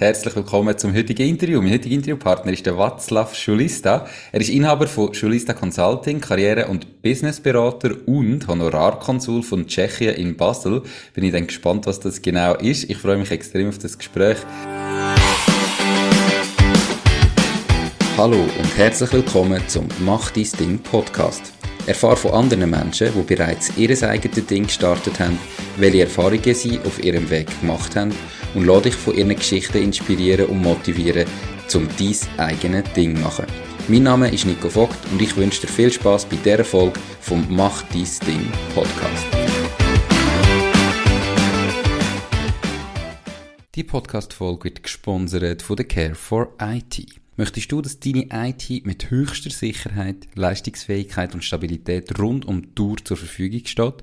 Herzlich willkommen zum heutigen Interview. Mein heutiger Interviewpartner ist der Václav Schulista. Er ist Inhaber von Schulista Consulting, Karriere- und Businessberater und Honorarkonsul von Tschechien in Basel. Bin ich dann gespannt, was das genau ist. Ich freue mich extrem auf das Gespräch. Hallo und herzlich willkommen zum Mach dein Ding Podcast. Erfahre von anderen Menschen, die bereits ihr eigenes Ding gestartet haben, welche Erfahrungen sie auf ihrem Weg gemacht haben und lade dich von ihren Geschichten inspirieren und motivieren, um dein eigenes Ding zu machen. Mein Name ist Nico Vogt und ich wünsche dir viel Spaß bei dieser Folge vom Mach dein Ding Podcast. Die Podcast-Folge wird gesponsert von der Care for IT. Möchtest du, dass deine IT mit höchster Sicherheit, Leistungsfähigkeit und Stabilität rund um die Tour zur Verfügung steht?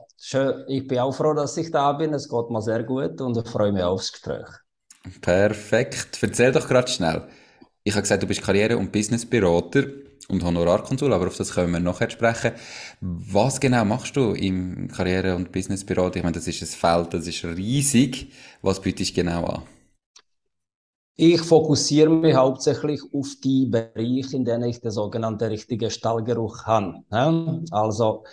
Schön. Ich bin auch froh, dass ich da bin. Es geht mir sehr gut und ich freue mich aufs Gespräch. Perfekt. Erzähl doch gerade schnell. Ich habe gesagt, du bist Karriere- und Businessberater und Honorarkonsul, aber auf das können wir nachher sprechen. Was genau machst du im Karriere- und Businessberater? Ich meine, das ist ein Feld, das ist riesig. Was bietest du genau an? Ich fokussiere mich hauptsächlich auf die Bereiche, in denen ich den sogenannten richtigen Stallgeruch habe. Also,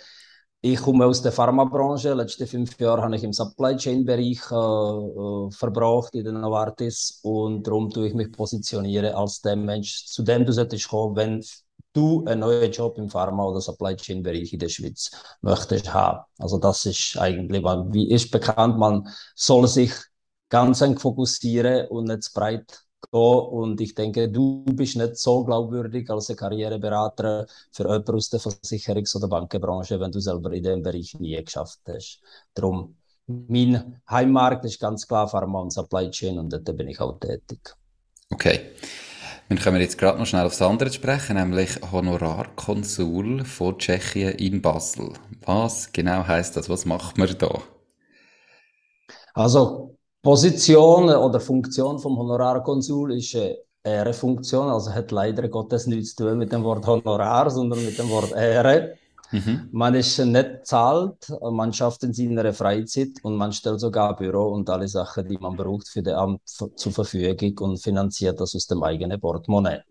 ich komme aus der Pharmabranche. Letzte fünf Jahre habe ich im Supply Chain Bereich äh, äh, verbracht in den Novartis und darum tue ich mich positionieren als der Mensch, zu dem du solltest kommen, wenn du einen neuen Job im Pharma oder Supply Chain Bereich in der Schweiz möchtest haben. Also das ist eigentlich, wie ist bekannt, man soll sich ganz eng fokussieren und nicht breit und ich denke, du bist nicht so glaubwürdig als ein Karriereberater für jemanden aus der Versicherungs- oder Bankenbranche, wenn du selber in dem Bereich nie geschafft hast. Darum, mein Heimmarkt ist ganz klar Pharma und Supply Chain und dort bin ich auch tätig. Okay. Dann können wir jetzt gerade noch schnell aufs andere sprechen, nämlich Honorarkonsul von Tschechien in Basel. Was genau heißt das? Was macht man da? Also, Position oder Funktion vom Honorarkonsul ist eine Ehrefunktion, also hat leider Gottes nichts zu tun mit dem Wort Honorar, sondern mit dem Wort Ehre. Mhm. Man ist nicht zahlt, man schafft in seiner Freizeit und man stellt sogar Büro und alle Sachen, die man braucht für das Amt zur Verfügung und finanziert das aus dem eigenen Portemonnaie.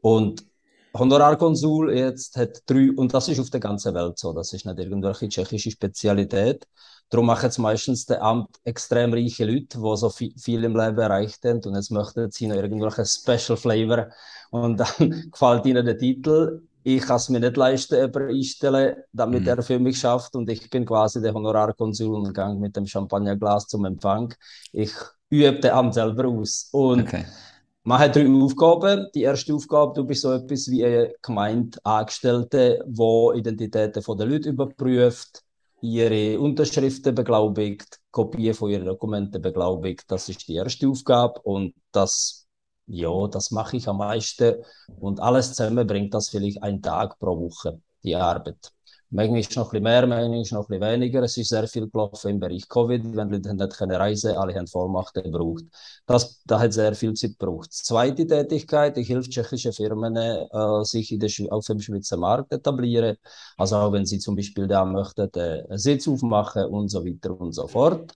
Und Honorarkonsul jetzt hat drei, und das ist auf der ganzen Welt so, das ist nicht irgendwelche tschechische Spezialität. Darum machen es meistens der Amt extrem reiche Leute, die so viel, viel im Leben erreicht haben und jetzt möchten sie noch irgendwelche Special Flavor und dann gefällt ihnen der Titel. Ich kann es mir nicht leisten, jemanden einstellen, damit mhm. er für mich schafft und ich bin quasi der Honorarkonsul und gehe mit dem Champagnerglas zum Empfang. Ich übe den Amt selber aus. Und okay. Man hat drei Aufgaben. Die erste Aufgabe, du bist so etwas wie ein Gemeindeangestellte, wo Identitäten der Leute überprüft, ihre Unterschriften beglaubigt, Kopien von ihren Dokumenten beglaubigt. Das ist die erste Aufgabe und das, ja, das mache ich am meisten und alles zusammen bringt das vielleicht einen Tag pro Woche, die Arbeit. Manchmal ist noch ein mehr, manchmal ist noch ein weniger. Es ist sehr viel gelaufen im Bereich Covid, wenn Leute nicht reisen alle haben Vollmachten gebraucht. Das, da hat sehr viel Zeit gebraucht. Zweite Tätigkeit, ich helfe tschechischen Firmen, äh, sich in der, auf dem Schweizer Markt etablieren. Also auch wenn sie zum Beispiel da möchten, äh, einen Sitz aufmachen und so weiter und so fort.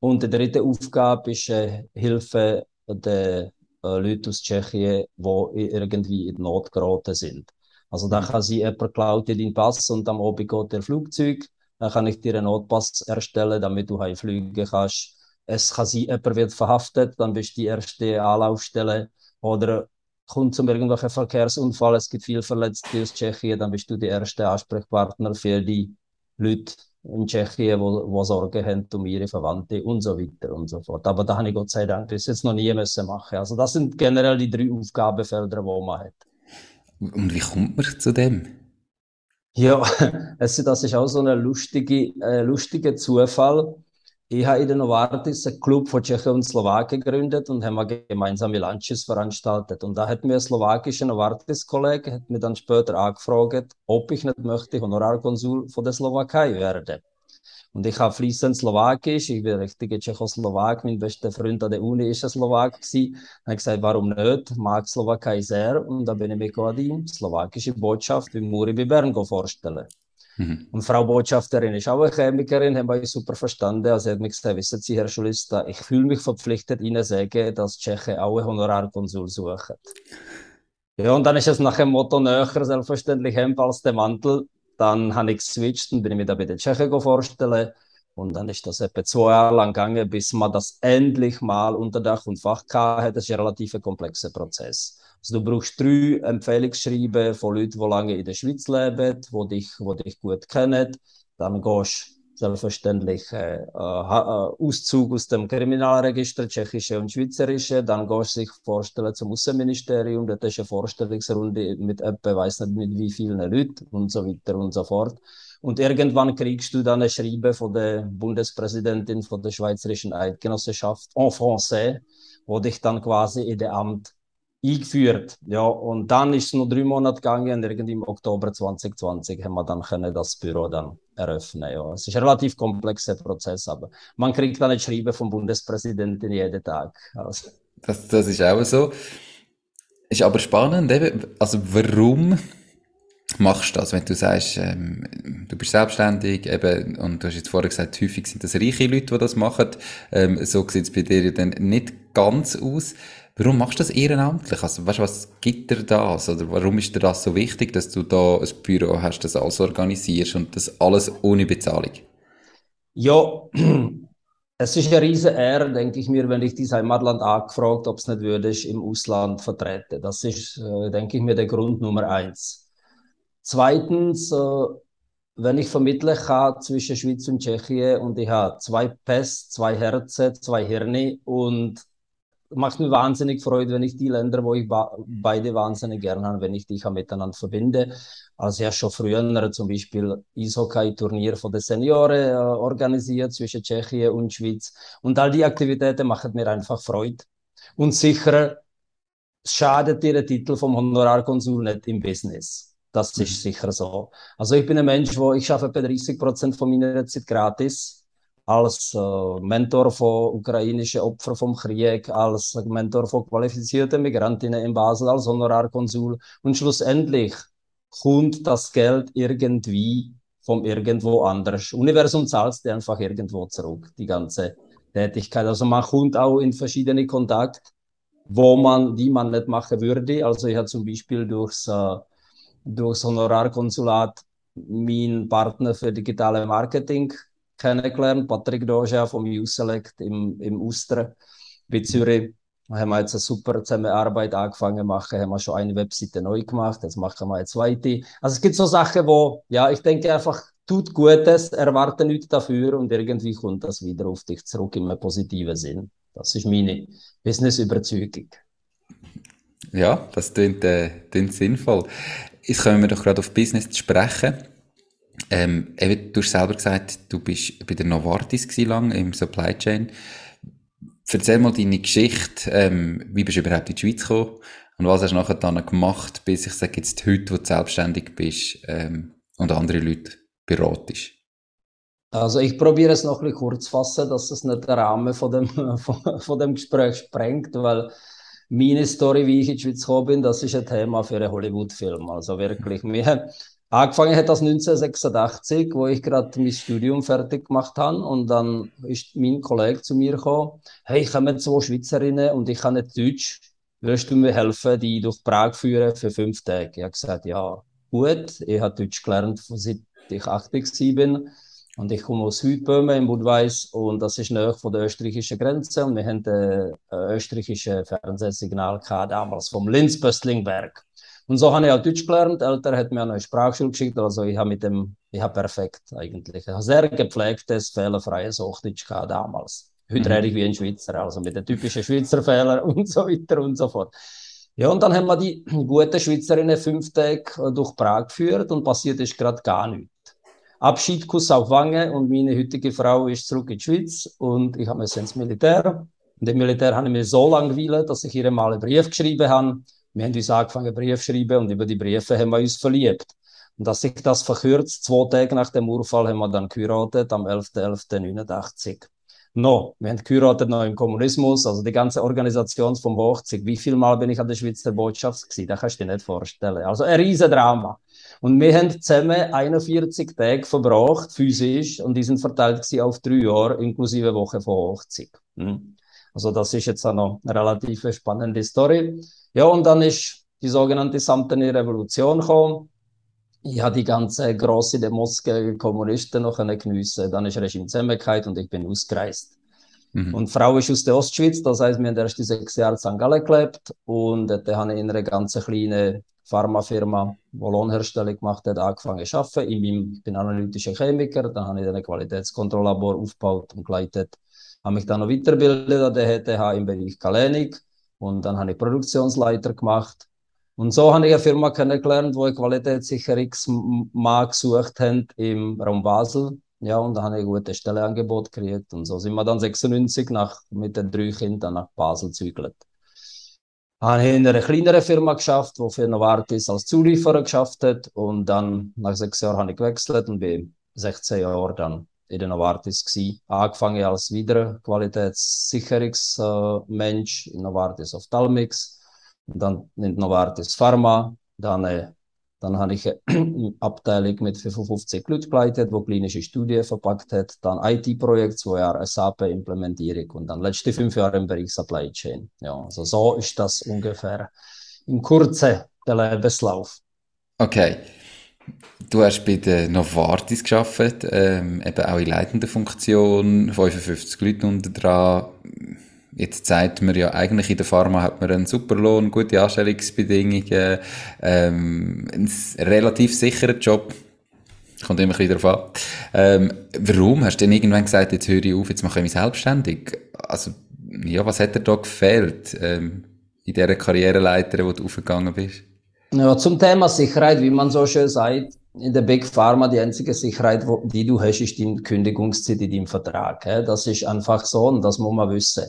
Und die dritte Aufgabe ist äh, Hilfe der äh, Leute aus Tschechien, die irgendwie in Not geraten sind. Also da kann sie jemand klaut dir deinen Pass und am Abend geht der Flugzeug. Dann kann ich dir einen Notpass erstellen, damit du heimfliegen kannst. Es kann sein, jemand wird verhaftet, dann bist du die erste Anlaufstelle. Oder kommt zum irgendwelchen Verkehrsunfall, es gibt viele Verletzte aus Tschechien, dann bist du der erste Ansprechpartner für die Leute in Tschechien, wo, wo Sorge haben um ihre Verwandte und so weiter und so fort. Aber da habe ich Gott sei Dank bis jetzt noch nie müssen machen. Also das sind generell die drei Aufgabenfelder, die man hat. Und wie kommt man zu dem? Ja, also das ist auch so ein lustige, äh, lustiger Zufall. ich habe in der Novartis einen Club von Tschechen und Slowaken gegründet und haben gemeinsame Lunches veranstaltet. Und da hat mir ein slowakischer Novartis-Kollege dann später angefragt, ob ich nicht möchte Honorarkonsul von der Slowakei werden. Und ich habe fließend Slowakisch, ich bin richtiger Tschechoslowak, mein bester Freund an der Uni ist ein Slowak gewesen. Dann habe ich gesagt, warum nicht? Mag Slowakei sehr. Und da bin ich mich an die slowakische Botschaft in Muri bei Bern vorstellen. Mhm. Und Frau Botschafterin ist auch eine Chemikerin, haben wir super verstanden. Also hat mir gesagt, wissen Sie, Herr Schulista, ich fühle mich verpflichtet, Ihnen zu sagen, dass Tschechen auch einen Honorarkonsul suchen. Ja, und dann ist es nach dem Motto näher, selbstverständlich Hemd als der Mantel. Dann habe ich geswitcht und bin da bei den Tschechen vorstellen. Und dann ist das etwa zwei Jahre lang gegangen, bis man das endlich mal unter Dach und Fach hatte. Das ist ein relativ komplexer Prozess. Also du brauchst drei Empfehlungsschreiben von Leuten, die lange in der Schweiz leben, die dich, die dich gut kennen. Dann gehst du selbstverständlich äh, äh, Auszug aus dem Kriminalregister, tschechische und schweizerische. Dann gehst du dich vorstellen zum Außenministerium. Dort ist eine Vorstellungsrunde mit etwa, weiß nicht mit wie vielen Leuten und so weiter und so fort. Und irgendwann kriegst du dann ein Schreiben von der Bundespräsidentin von der Schweizerischen Eidgenossenschaft en français, wo dich dann quasi in der Amt eingeführt. Ja, und dann ist es noch drei Monate gegangen und irgendwie im Oktober 2020 haben wir dann können das Büro dann eröffnen. Ja, es ist ein relativ komplexer Prozess, aber man kriegt dann ein Schreiben vom Bundespräsidenten jeden Tag. Also. Das, das ist auch so. Ist aber spannend, eben, also warum machst du das, wenn du sagst, ähm, du bist selbstständig eben, und du hast jetzt vorher gesagt, häufig sind das reiche Leute, die das machen, ähm, so sieht es bei dir dann nicht ganz aus. Warum machst du das ehrenamtlich? Also, weißt was gibt dir das? Oder warum ist dir das so wichtig, dass du da ein Büro hast, das alles organisierst und das alles ohne Bezahlung? Ja, es ist eine riesige Ehre, denke ich mir, wenn ich dieses Heimatland angefragt, ob es nicht würde, im Ausland vertreten. Das ist, äh, denke ich mir, der Grund Nummer eins. Zweitens, äh, wenn ich vermitteln kann zwischen Schweiz und Tschechien und ich habe zwei Pässe, zwei Herzen, zwei Hirne und macht mir wahnsinnig Freude, wenn ich die Länder, wo ich beide wahnsinnig gerne habe, wenn ich die miteinander verbinde. Also ja schon früher zum Beispiel Eishockey-Turnier von den Senioren äh, organisiert zwischen Tschechien und Schweiz. Und all die Aktivitäten machen mir einfach Freude. Und sicher schadet dir der Titel vom Honorarkonsul nicht im Business. Das ist mhm. sicher so. Also ich bin ein Mensch, wo ich schaffe etwa 30 Prozent von meiner Zeit gratis als äh, Mentor von ukrainischen Opfern vom Krieg, als Mentor von qualifizierten Migrantinnen in Basel, als Honorarkonsul. Und schlussendlich kommt das Geld irgendwie vom irgendwo anders. Universum zahlt dir einfach irgendwo zurück, die ganze Tätigkeit. Also man kommt auch in verschiedene Kontakte, wo man, die man nicht machen würde. Also ich habe zum Beispiel durchs, äh, durchs Honorarkonsulat meinen Partner für digitale Marketing kennengelernt, Patrick Doja vom U-Select im, im Ustern bei Zürich. Da haben wir jetzt eine super Zusammenarbeit angefangen machen, haben wir schon eine Webseite neu gemacht, jetzt machen wir eine zweite. Also es gibt so Sachen, wo, ja, ich denke einfach, tut Gutes, erwarte nichts dafür und irgendwie kommt das wieder auf dich zurück einem positiven Sinn. Das ist meine Business-Überzeugung. Ja, das klingt, äh, klingt sinnvoll. Jetzt kommen wir doch gerade auf Business zu sprechen. Ähm, eben, du hast selber gesagt, du bist bei der Novartis lang im Supply Chain. Erzähl mal deine Geschichte. Ähm, wie bist du überhaupt in die Schweiz gekommen? Und was hast du nachher dann gemacht, bis ich sage jetzt heute, wo du selbstständig bist ähm, und andere Leute beratest? Also ich probiere es noch ein kurz zu fassen, dass es nicht den Rahmen von dem, von, von dem Gespräch sprengt, weil meine Story, wie ich in die Schweiz gekommen bin, das ist ein Thema für einen Hollywood-Film. Also wirklich, wir, Angefangen hat das 1986, wo ich gerade mein Studium fertig gemacht habe. Und dann ist mein Kollege zu mir gekommen, hey, ich habe zwei Schweizerinnen und ich kann nicht Deutsch. Willst du mir helfen, die durch Prag führen für fünf Tage? Ich habe gesagt, ja, gut. Ich habe Deutsch gelernt, seit ich 80 bin. Und ich komme aus Südböhmen in Budweis und das ist nahe von der österreichischen Grenze. Und wir haben ein österreichisches Fernsehsignal gehabt, damals vom Linz-Böstlingberg. Und so habe ich auch Deutsch gelernt. Eltern hat mir eine Sprachschule geschickt. Also ich habe mit dem, ich habe perfekt eigentlich. ein sehr gepflegtes, fehlerfreies Hochdeutsch gehabt damals. Heute mhm. rede ich wie ein Schweizer, also mit den typischen Schweizer Fehlern und so weiter und so fort. Ja, und dann haben wir die guten Schweizerinnen fünf Tage durch Prag geführt und passiert ist gerade gar nichts. Abschied, Kuss auf Wange und meine heutige Frau ist zurück in die Schweiz und ich habe ins Militär. Und im Militär habe ich mir so lange gewählt, dass ich ihr mal einen Brief geschrieben habe. Wir haben uns angefangen, Brief zu schreiben und über die Briefe haben wir uns verliebt. Und dass sich das verkürzt, zwei Tage nach dem Urfall haben wir dann geheiratet, am 11.11.89. No, wir haben geheiratet noch im Kommunismus, also die ganze Organisation vom Hochzeit. Wie viel Mal bin ich an der Schweizer Botschaft gewesen? Das kannst du dir nicht vorstellen. Also ein riesen Drama. Und wir haben zusammen 41 Tage verbracht, physisch, und die sind verteilt auf drei Jahre, inklusive Woche vor Hochzeit. Hm. Also das ist jetzt eine relativ spannende Story. Ja, und dann ist die sogenannte Samtene Revolution gekommen ich habe die ganze große Demos gegen Kommunisten noch geniessen. Dann ist Regime zusammengekehrt und ich bin ausgereist. Mhm. Und die Frau ist aus der Ostschweiz, das heißt, wir haben erst die sechs Jahre in St. Gallen gelebt und dann habe ich in einer ganz kleinen Pharmafirma, die Lohnherstellung gemacht hat, angefangen zu arbeiten. Ich bin analytischer Chemiker, dann habe ich ein Qualitätskontrolllabor aufgebaut und geleitet. Habe mich dann noch weitergebildet an der HTH im Bereich Kalenik und dann habe ich Produktionsleiter gemacht und so habe ich eine Firma kennengelernt, wo ich Qualitätssicherungsmann gesucht haben im Raum Basel. Ja, und da habe ich ein gutes Stellenangebot gekriegt. Und so sind wir dann 96 nach, mit den drei Kindern nach Basel gezügelt. Habe in einer kleineren Firma geschafft, wo für Novartis als Zulieferer geschafft hat. Und dann, nach sechs Jahren, habe ich gewechselt und bin 16 Jahre dann in der Novartis gewesen. Angefangen als wieder Qualitätssicherungsmensch in Novartis Talmix dann in Novartis Pharma, dann, äh, dann habe ich eine Abteilung mit 55 Leuten geleitet, wo klinische Studien verpackt hat, dann IT-Projekt, zwei Jahre SAP-Implementierung und dann letzte fünf Jahre im Bereich Supply Chain. Ja, also so ist das ungefähr im Kurze der Lebenslauf. Okay. Du hast bei der Novartis geschafft, ähm, eben auch in leitender Funktion, 55 Leute unter dran. Jetzt sagt man ja, eigentlich in der Pharma hat man einen super Lohn, gute Anstellungsbedingungen, ähm, einen relativ sicheren Job. Kommt immer wieder darauf an. Ähm, warum hast du denn irgendwann gesagt, jetzt höre ich auf, jetzt mache ich mich selbstständig? Also, ja, was hat dir da gefehlt, ähm, in dieser Karriereleiter, wo du aufgegangen bist? Ja, zum Thema Sicherheit, wie man so schön sagt, in der Big Pharma die einzige Sicherheit, die du hast, ist die Kündigungszeit in deinem Vertrag. Das ist einfach so und das muss man wissen.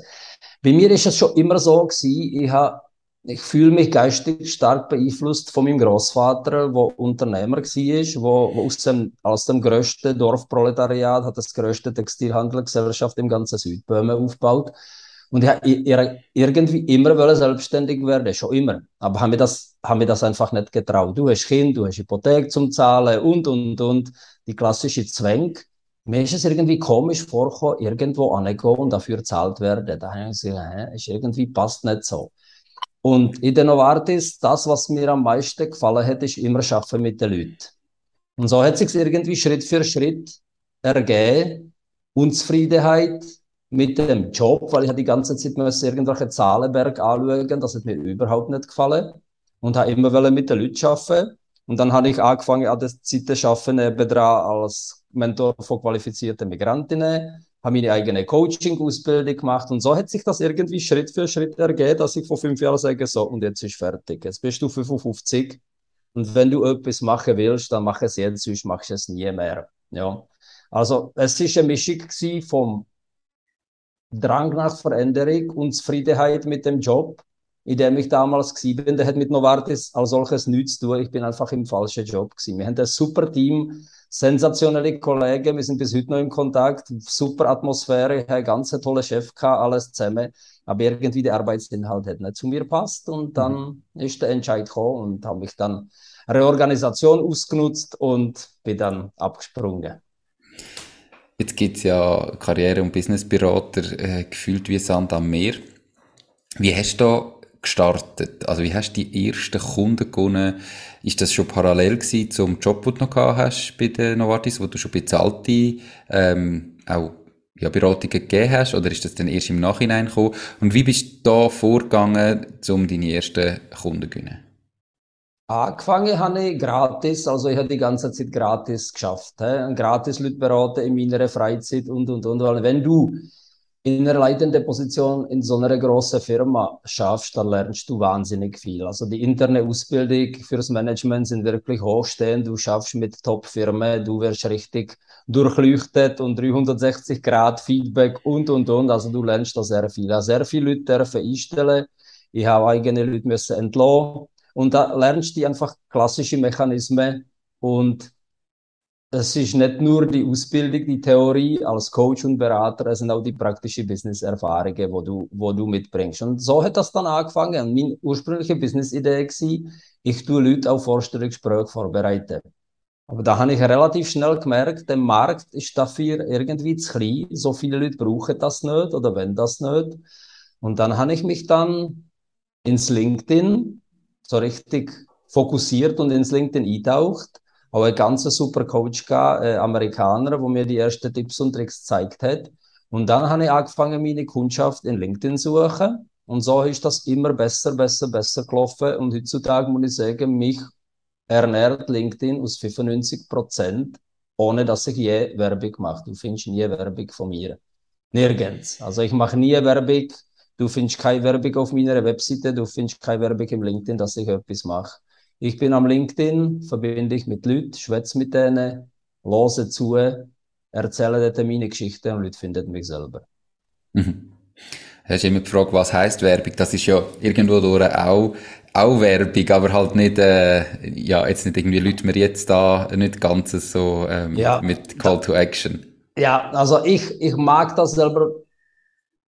Bei mir ist es schon immer so gewesen, ich habe ich fühle mich geistig stark beeinflusst von meinem Großvater, der Unternehmer war, wo, wo aus dem, aus dem größten Dorfproletariat hat das größte Textilhandelsgesellschaft im ganzen Südböhmen aufgebaut. Und habe irgendwie immer wollte selbstständig werden, schon immer. Aber haben mir das, haben mir das einfach nicht getraut. Du hast Kind, du hast Hypothek zum Zahlen und, und, und. Die klassische Zwang. Mir ist es irgendwie komisch vorgekommen, irgendwo anzugehen und dafür gezahlt werden. Da habe ich gesagt, ist irgendwie passt nicht so. Und in der Novartis, das, was mir am meisten gefallen hat, ist immer Schaffen mit den Leuten. Und so hat sich irgendwie Schritt für Schritt ergeben. Unzufriedenheit mit dem Job, weil ich die ganze Zeit müssen irgendwelche Zahlenberg anschauen, das hat mir überhaupt nicht gefallen. Und habe immer mit den Leuten arbeiten. Und dann habe ich angefangen, an der Zeit zu arbeiten, als Mentor von qualifizierten Migrantinnen, habe meine eigene Coaching-Ausbildung gemacht und so hat sich das irgendwie Schritt für Schritt ergeben, dass ich vor fünf Jahren sage, so, und jetzt ist fertig. Jetzt bist du 55 und wenn du etwas machen willst, dann mach es jetzt, sonst machst du es nie mehr. Ja. Also, es ist eine Mischung vom Drang nach Veränderung und Zufriedenheit mit dem Job, in dem ich damals war. Der hat mit Novartis als solches nichts zu tun. Ich bin einfach im falschen Job gewesen. Wir haben ein super Team sensationelle Kollegen, wir sind bis heute noch im Kontakt, super Atmosphäre, ein ganz toller Chef gehabt, alles zusammen. Aber irgendwie der Arbeitsinhalt hat nicht zu mir passt und dann mhm. ist der Entscheid gekommen und habe mich dann Reorganisation ausgenutzt und bin dann abgesprungen. Jetzt gibt es ja Karriere- und Businessberater äh, gefühlt wie Sand am Meer. Wie hast du da gestartet? Also wie hast du die ersten Kunden gewonnen? Ist das schon parallel gewesen zum Job, den du noch gehabt hast bei der Novartis, wo du schon bezahlte ähm, auch ja, Beratungen gegeben hast? Oder ist das dann erst im Nachhinein gekommen? Und wie bist du da vorgegangen, um deine ersten Kunden zu gewinnen? Angefangen habe ich gratis, also ich habe die ganze Zeit gratis geschafft. He? Gratis Leute beraten in meiner Freizeit und, und, und. Weil wenn du in einer leitenden Position in so einer großen Firma schaffst, dann lernst du wahnsinnig viel. Also die interne Ausbildung fürs Management sind wirklich hochstehend. Du schaffst mit Top-Firmen, du wirst richtig durchleuchtet und 360 Grad Feedback und, und, und. Also du lernst da sehr viel. Sehr viele Leute dürfen einstellen. Ich habe eigene Leute müssen entlassen. Und da lernst du einfach klassische Mechanismen und es ist nicht nur die Ausbildung, die Theorie als Coach und Berater, es sind auch die praktischen Business-Erfahrungen, wo du, wo du mitbringst. Und so hat das dann angefangen. Meine ursprüngliche Business-Idee war, ich tue Leute auf Vorstellungsgespräche vorbereiten. Aber da habe ich relativ schnell gemerkt, der Markt ist dafür irgendwie zu klein. So viele Leute brauchen das nicht oder wenn das nicht. Und dann habe ich mich dann ins LinkedIn so richtig fokussiert und ins LinkedIn eintaucht auch ein ganz super Coach äh, Amerikaner, wo mir die ersten Tipps und Tricks gezeigt hat. Und dann habe ich angefangen, meine Kundschaft in LinkedIn zu suchen. Und so ist das immer besser, besser, besser gelaufen. Und heutzutage muss ich sagen, mich ernährt LinkedIn aus 95 Prozent, ohne dass ich je Werbung mache. Du findest nie Werbung von mir. Nirgends. Also ich mache nie Werbung. Du findest keine Werbung auf meiner Webseite. Du findest keine Werbung im LinkedIn, dass ich etwas mache. Ich bin am LinkedIn, verbinde ich mit Leuten, schwätze mit denen, höre zu, erzähle dort meine Geschichten und Leute finden mich selber. Mhm. Hast immer gefragt, was heißt Werbung? Das ist ja irgendwo durch auch, auch Werbung, aber halt nicht, äh, ja, jetzt nicht irgendwie Leute mir jetzt da nicht ganz so ähm, ja, mit Call to Action. Ja, also ich, ich mag das selber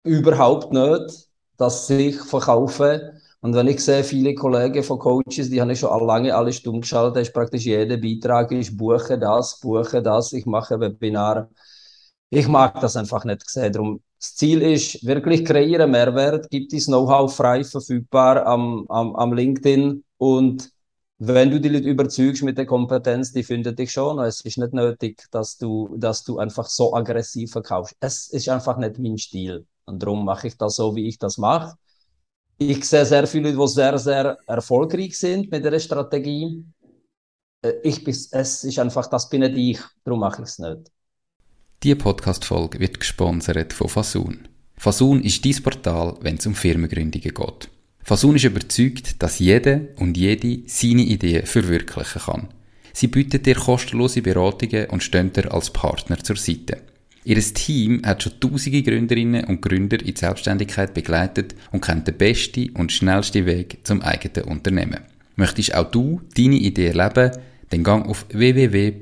überhaupt nicht, dass ich verkaufe und wenn ich sehe, viele Kollegen von Coaches, die haben ich schon lange alle stumm geschaltet, ist praktisch jeder Beitrag, ich buche das, buche das, ich mache Webinar. Ich mag das einfach nicht sehen. Darum, das Ziel ist, wirklich kreieren Mehrwert, gibt das Know-how frei verfügbar am, am, am LinkedIn und wenn du die Leute überzeugst mit der Kompetenz, die finden dich schon. Es ist nicht nötig, dass du, dass du einfach so aggressiv verkaufst. Es ist einfach nicht mein Stil. Und darum mache ich das so, wie ich das mache ich sehe sehr viele Leute, die sehr, sehr erfolgreich sind mit dieser Strategie. Äh, ich bin, es ist einfach, das bin nicht ich, darum mache ich es nicht. Diese Podcast-Folge wird gesponsert von Fasun. Fasun ist dein Portal, wenn es um Firmengründungen geht. Fasun ist überzeugt, dass jede und jede seine Ideen verwirklichen kann. Sie bietet dir kostenlose Beratungen und stehen dir als Partner zur Seite. Ihr Team hat schon tausende Gründerinnen und Gründer in die Selbstständigkeit begleitet und kennt den besten und schnellsten Weg zum eigenen Unternehmen. Möchtest auch du deine Idee erleben? Dann gang auf www.fasoon.ch.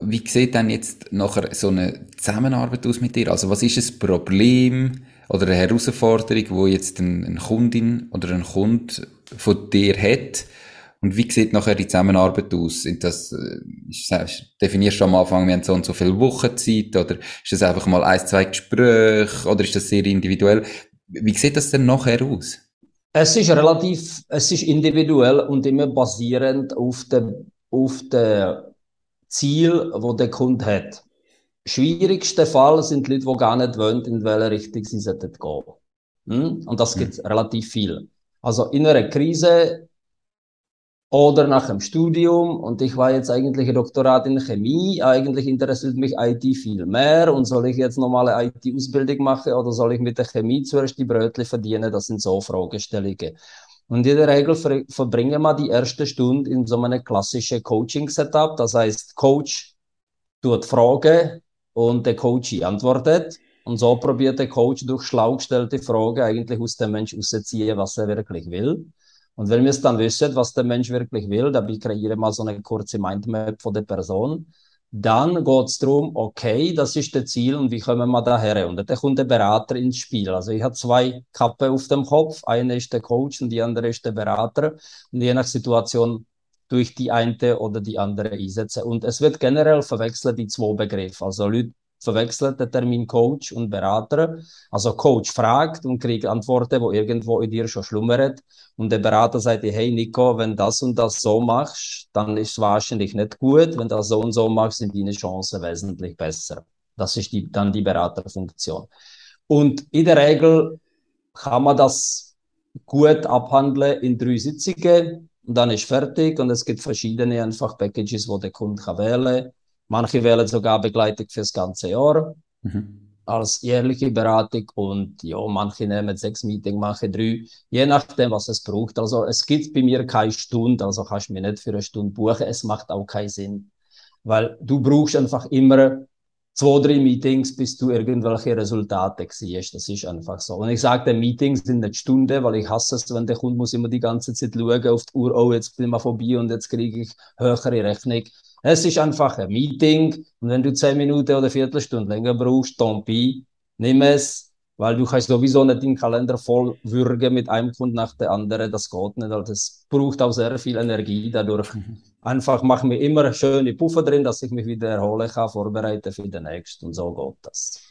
Wie sieht denn jetzt nachher so eine Zusammenarbeit aus mit dir? Also was ist das Problem oder eine Herausforderung, wo jetzt eine Kundin oder ein Kunde von dir hat? Und wie sieht nachher die Zusammenarbeit aus? Sind das, äh, definierst du am Anfang, wir haben so und so viel Wochenzeit, oder ist das einfach mal ein, zwei Gespräche, oder ist das sehr individuell? Wie sieht das denn nachher aus? Es ist relativ, es ist individuell und immer basierend auf dem, auf dem Ziel, wo der Kunde hat. Schwierigste Fall sind die Leute, die gar nicht wollen, in welche Richtung sie gehen. Hm? Und das gibt hm. relativ viel. Also in einer Krise oder nach dem Studium und ich war jetzt eigentlich Doktorat in Chemie, eigentlich interessiert mich IT viel mehr und soll ich jetzt normale IT-Ausbildung machen oder soll ich mit der Chemie zuerst die Brötchen verdienen? Das sind so Fragestellungen. Und in der Regel ver verbringen wir die erste Stunde in so einem klassischen Coaching-Setup. Das heißt, Coach tut Fragen und der Coach antwortet. Und so probiert der Coach durch schlau gestellte Fragen eigentlich aus dem Mensch auszuziehen, was er wirklich will. Und wenn wir es dann wissen, was der Mensch wirklich will, dann kreiere ich mal so eine kurze Mindmap von der Person. Dann geht es darum, okay, das ist das Ziel und wie kommen wir daher? Und dann kommt der Berater ins Spiel. Also ich habe zwei Kappen auf dem Kopf. Eine ist der Coach und die andere ist der Berater. Und je nach Situation durch die eine oder die andere einsetzen. Und es wird generell verwechselt, die zwei Begriffe. Also Leute verwechselt der Termin Coach und Berater. Also Coach fragt und kriegt Antworten, wo irgendwo in dir schon schlummert. Und der Berater sagt dir, hey Nico, wenn das und das so machst, dann ist es wahrscheinlich nicht gut. Wenn das so und so machst, sind deine Chancen wesentlich besser. Das ist die, dann die Beraterfunktion. Und in der Regel kann man das gut abhandeln in drei Sitzungen und dann ist fertig und es gibt verschiedene einfach Packages, wo der Kunde kann wählen Manche wählen sogar Begleitung fürs ganze Jahr mhm. als jährliche Beratung und ja, manche nehmen sechs Meetings, manche drei, je nachdem, was es braucht. Also es gibt bei mir keine Stunde, also kannst du mir nicht für eine Stunde buchen. Es macht auch keinen Sinn, weil du brauchst einfach immer zwei, drei Meetings, bis du irgendwelche Resultate siehst. Das ist einfach so. Und ich sage, Meetings sind nicht Stunden, weil ich hasse es, wenn der Kunde muss immer die ganze Zeit schauen auf die Uhr, oh, jetzt bin ich mal vorbei und jetzt kriege ich höhere Rechnung. Es ist einfach ein Meeting und wenn du zehn Minuten oder Viertelstunde länger brauchst, tant pis, nimm es, weil du kannst sowieso nicht den Kalender voll würgen mit einem Kunden nach der anderen. Das geht nicht. Also das braucht auch sehr viel Energie dadurch. Mhm. Einfach mache mir immer schöne Puffer drin, dass ich mich wieder erholen kann, vorbereiten für den nächsten und so geht das.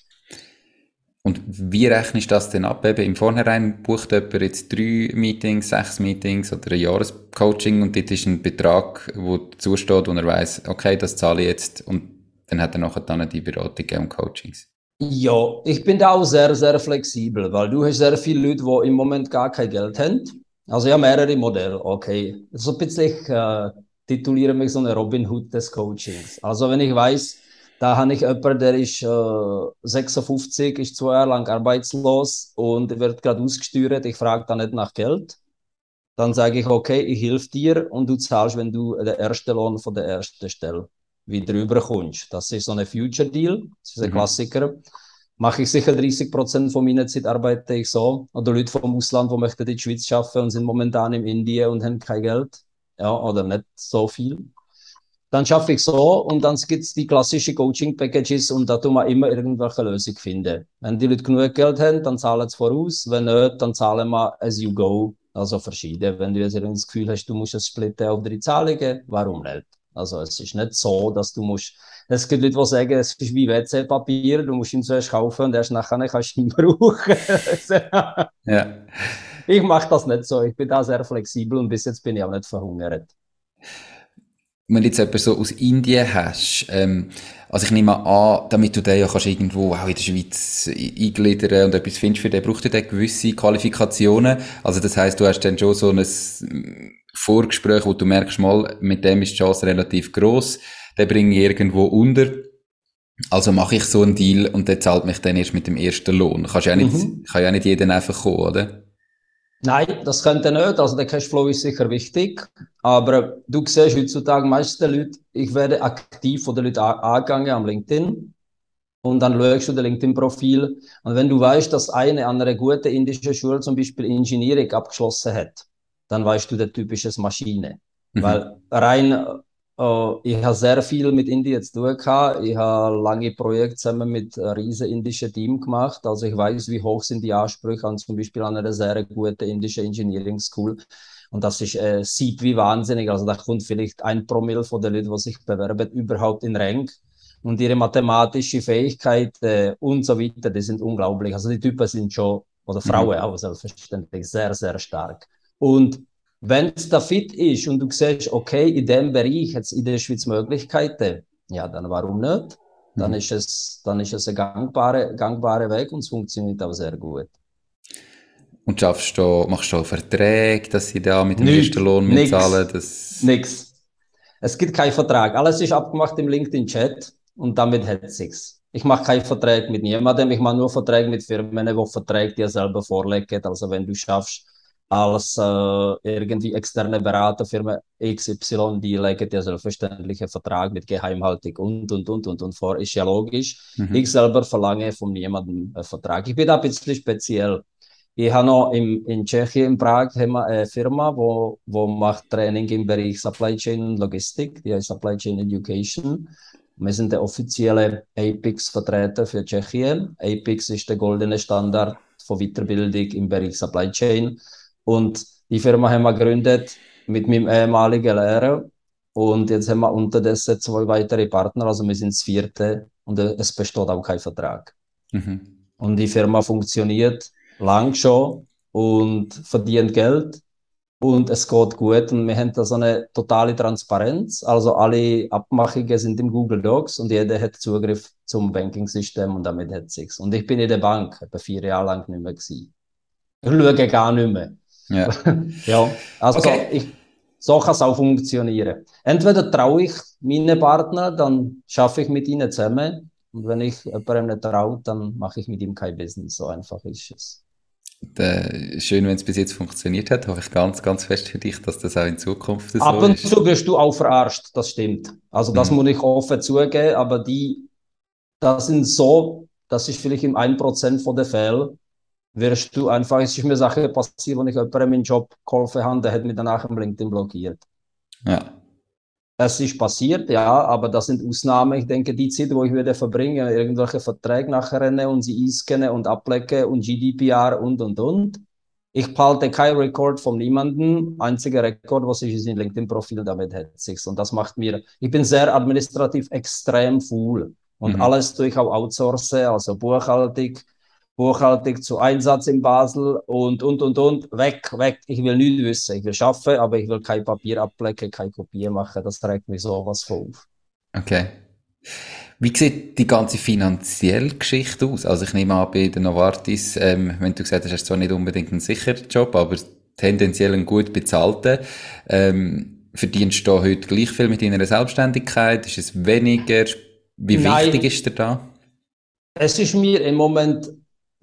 Und wie rechnest du das denn ab? Eben Im Vornherein bucht jemand jetzt drei Meetings, sechs Meetings oder ein Jahrescoaching und dort ist ein Betrag, der zusteht, wo er weiß, okay, das zahle ich jetzt und dann hat er nachher dann die Beratung und Coachings. Ja, ich bin da auch sehr, sehr flexibel, weil du hast sehr viele Leute, die im Moment gar kein Geld haben. Also ich habe mehrere Modelle, okay. So ein bisschen, ich äh, tituliere mich so eine Robin Hood des Coachings. Also wenn ich weiß, da habe ich jemanden, der ist äh, 56, ist zwei Jahre lang arbeitslos und wird gerade ausgesteuert. Ich frage da nicht nach Geld. Dann sage ich, okay, ich helfe dir und du zahlst, wenn du den ersten Lohn von der ersten Stelle wieder rüberkommst. Das ist so ein Future Deal, das ist ein mhm. Klassiker. Mache ich sicher 30 Prozent von meiner Zeit arbeite ich so. Oder Leute vom Ausland, die möchten in die Schweiz schaffen und sind momentan in Indien und haben kein Geld. Ja, oder nicht so viel dann schaffe ich so und dann gibt es die klassischen Coaching-Packages und da tun wir immer irgendwelche Lösung finden. Wenn die Leute genug Geld haben, dann zahlen sie voraus, wenn nicht, dann zahlen wir as you go, also verschieden. Wenn du jetzt das Gefühl hast, du musst es splitten auf drei Zahlungen, warum nicht? Also es ist nicht so, dass du musst, es gibt Leute, die sagen, es ist wie WC-Papier, du musst ihn zuerst kaufen und erst nachher kannst du ihn brauchen. ja. Ich mache das nicht so, ich bin da sehr flexibel und bis jetzt bin ich auch nicht verhungert wenn du jetzt jemanden so aus Indien hast, ähm, also ich nehme an, damit du den ja kannst irgendwo auch in der Schweiz eingliedern und etwas findest für den, braucht er gewisse Qualifikationen. Also das heißt, du hast dann schon so ein Vorgespräch, wo du merkst, mal, mit dem ist die Chance relativ groß, der bringe ich irgendwo unter. Also mache ich so einen Deal und der zahlt mich dann erst mit dem ersten Lohn. Kannst ja nicht, mhm. kann ja nicht jeden einfach kommen, oder? Nein, das könnte nicht. Also der Cashflow ist sicher wichtig. Aber du siehst heutzutage meiste Leute, ich werde aktiv von den Leuten angegangen am LinkedIn. Und dann schaust du das LinkedIn-Profil. Und wenn du weißt, dass eine andere gute indische Schule zum Beispiel Engineering abgeschlossen hat, dann weißt du, der typische Maschine. Mhm. Weil rein Uh, ich habe sehr viel mit Indien zu tun gehabt. Ich habe lange Projekte zusammen mit einem riesen indischen Team gemacht. Also ich weiß, wie hoch sind die Ansprüche an zum Beispiel an einer sehr guten indischen Engineering School. Und das ist äh, sieht wie wahnsinnig. Also da kommt vielleicht ein Promille von den Leuten, die sich bewerben, überhaupt in Rank. Und ihre mathematische Fähigkeit äh, und so weiter, die sind unglaublich. Also die Typen sind schon, oder Frauen mhm. auch selbstverständlich, sehr, sehr stark. Und wenn es da fit ist und du siehst, okay, in dem Bereich hat es in der Schweiz Möglichkeiten, ja, dann warum nicht? Dann mhm. ist es, dann ist es ein gangbarer, gangbarer Weg und es funktioniert auch sehr gut. Und schaffst du, machst du Verträge, dass sie da mit dem Nicht, ersten Lohn mitzahlen? Das... Nix. Es gibt keinen Vertrag. Alles ist abgemacht im LinkedIn-Chat und damit hat es sich. Ich mache keinen Vertrag mit niemandem. Ich mache nur Verträge mit Firmen, die Verträge dir selber vorlegen. Also wenn du schaffst, als äh, irgendwie externe Beraterfirma XY, die legen ja selbstverständlich einen Vertrag mit Geheimhaltung und, und, und, und, und vor, ist ja logisch. Mhm. Ich selber verlange von niemandem einen Vertrag. Ich bin da ein bisschen speziell. Ich habe noch im, in Tschechien, in Prag, eine Firma, wo, wo macht Training im Bereich Supply Chain und Logistik, die heißt Supply Chain Education. Wir sind der offizielle APIX-Vertreter für Tschechien. APIX ist der goldene Standard von Weiterbildung im Bereich Supply Chain. Und die Firma haben wir gegründet mit meinem ehemaligen Lehrer. Und jetzt haben wir unterdessen zwei weitere Partner, also wir sind das vierte und es besteht auch kein Vertrag. Mhm. Und die Firma funktioniert lang schon und verdient Geld und es geht gut und wir haben da so eine totale Transparenz. Also alle Abmachungen sind im Google Docs und jeder hat Zugriff zum Banking-System und damit hat es Und ich bin in der Bank etwa vier Jahre lang nicht mehr gewesen. Ich schaue gar nicht mehr. Ja. ja, also okay. ich, so kann es auch funktionieren. Entweder traue ich meine Partner, dann schaffe ich mit ihnen zusammen. Und wenn ich jemandem nicht traue, dann mache ich mit ihm kein Business. So einfach ist es. Äh, schön, wenn es bis jetzt funktioniert hat. Hoffe ich ganz, ganz fest für dich, dass das auch in Zukunft so ist. Ab und zu wirst du auch verarscht, das stimmt. Also das mhm. muss ich offen zugeben, aber die, das sind so, das ist vielleicht im 1% von den Fällen, wirst du einfach, es ist mir Sache passiert, wo ich jemandem meinen Job geholfen habe, der hat mich danach im LinkedIn blockiert. Ja. Es ist passiert, ja, aber das sind Ausnahmen. Ich denke, die Zeit, wo ich wieder verbringe, irgendwelche Verträge nachher und sie einscannen und ablecken und GDPR und, und, und. Ich behalte kein Rekord von niemandem. Einziger Rekord, was ich ist in LinkedIn-Profil, damit hätte ich Und das macht mir, ich bin sehr administrativ extrem faul. Und mhm. alles durch auch outsourcen, also Buchhaltung, Buchhaltung zu Einsatz in Basel und, und, und, und. Weg, weg. Ich will nichts wissen. Ich will schaffen, aber ich will kein Papier ablecken, keine Kopie machen. Das trägt mich sowas von auf. Okay. Wie sieht die ganze finanzielle Geschichte aus? Also ich nehme an, bei den Novartis, ähm, wenn du gesagt hast, hast du zwar nicht unbedingt einen sicheren Job, aber tendenziell einen gut bezahlten. Ähm, verdienst du heute gleich viel mit deiner Selbstständigkeit? Ist es weniger? Wie Nein. wichtig ist dir da? Es ist mir im Moment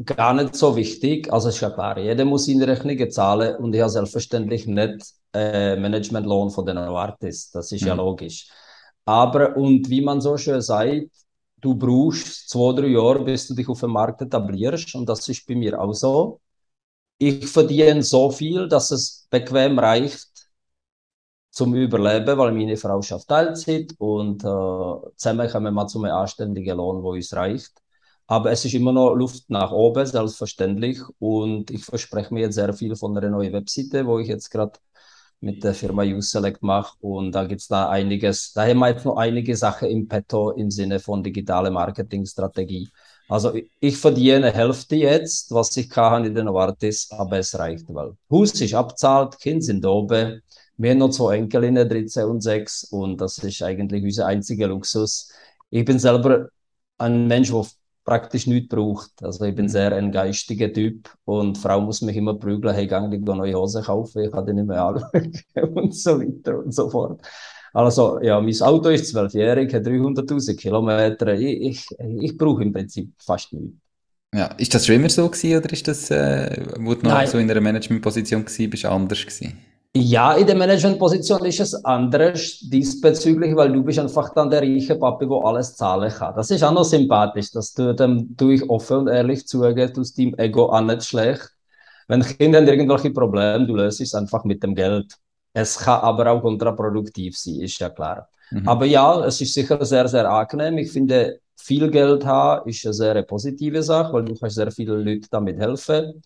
gar nicht so wichtig. Also ist ja klar, jeder muss seine Rechnungen zahlen und ich habe selbstverständlich nicht äh, Managementlohn von den Novartis. Das ist mhm. ja logisch. Aber, und wie man so schön sagt, du brauchst zwei, drei Jahre, bis du dich auf dem Markt etablierst und das ist bei mir auch so. Ich verdiene so viel, dass es bequem reicht zum Überleben, weil meine Frau schafft Teilzeit und äh, zusammen kommen wir zu einem anständigen Lohn, wo uns reicht. Aber es ist immer noch Luft nach oben, selbstverständlich. Und ich verspreche mir jetzt sehr viel von einer neuen Webseite, wo ich jetzt gerade mit der Firma USelect mache. Und da gibt es da einiges, da haben wir jetzt noch einige Sachen im Petto im Sinne von digitale Marketingstrategie. Also ich verdiene Hälfte jetzt, was ich kann in den Novartis, aber es reicht, weil Haus ist abzahlt, Kinder sind oben, wir haben noch zwei Enkelinnen, 13 und 6 und das ist eigentlich unser einziger Luxus. Ich bin selber ein Mensch, der praktisch nichts braucht. Also ich bin mhm. sehr ein geistiger Typ und Frau muss mich immer prügeln, hey, gang, ich neue Hose kaufen, ich kann die nicht mehr anschauen und so weiter und so fort. Also, ja, mein Auto ist zwölfjährig, hat 300.000 Kilometer. Ich, ich, ich brauche im Prinzip fast nichts. Ja, ist das schon immer so gewesen, oder ist das, äh, wo du noch Nein. so in einer Managementposition gewesen bist, anders gewesen? Ja, in der Managementposition ist es anders diesbezüglich, weil du bist einfach dann der reiche Papi, wo alles zahlen kann. Das ist auch noch sympathisch, dass du dem durch offen und ehrlich zugehst, aus deinem Ego auch nicht schlecht. Wenn Kinder irgendwelche Probleme, du löst es einfach mit dem Geld. Es kann aber auch kontraproduktiv sein, ist ja klar. Mhm. Aber ja, es ist sicher sehr, sehr angenehm. Ich finde, viel Geld haben ist eine sehr positive Sache, weil du kannst sehr vielen Leuten damit helfen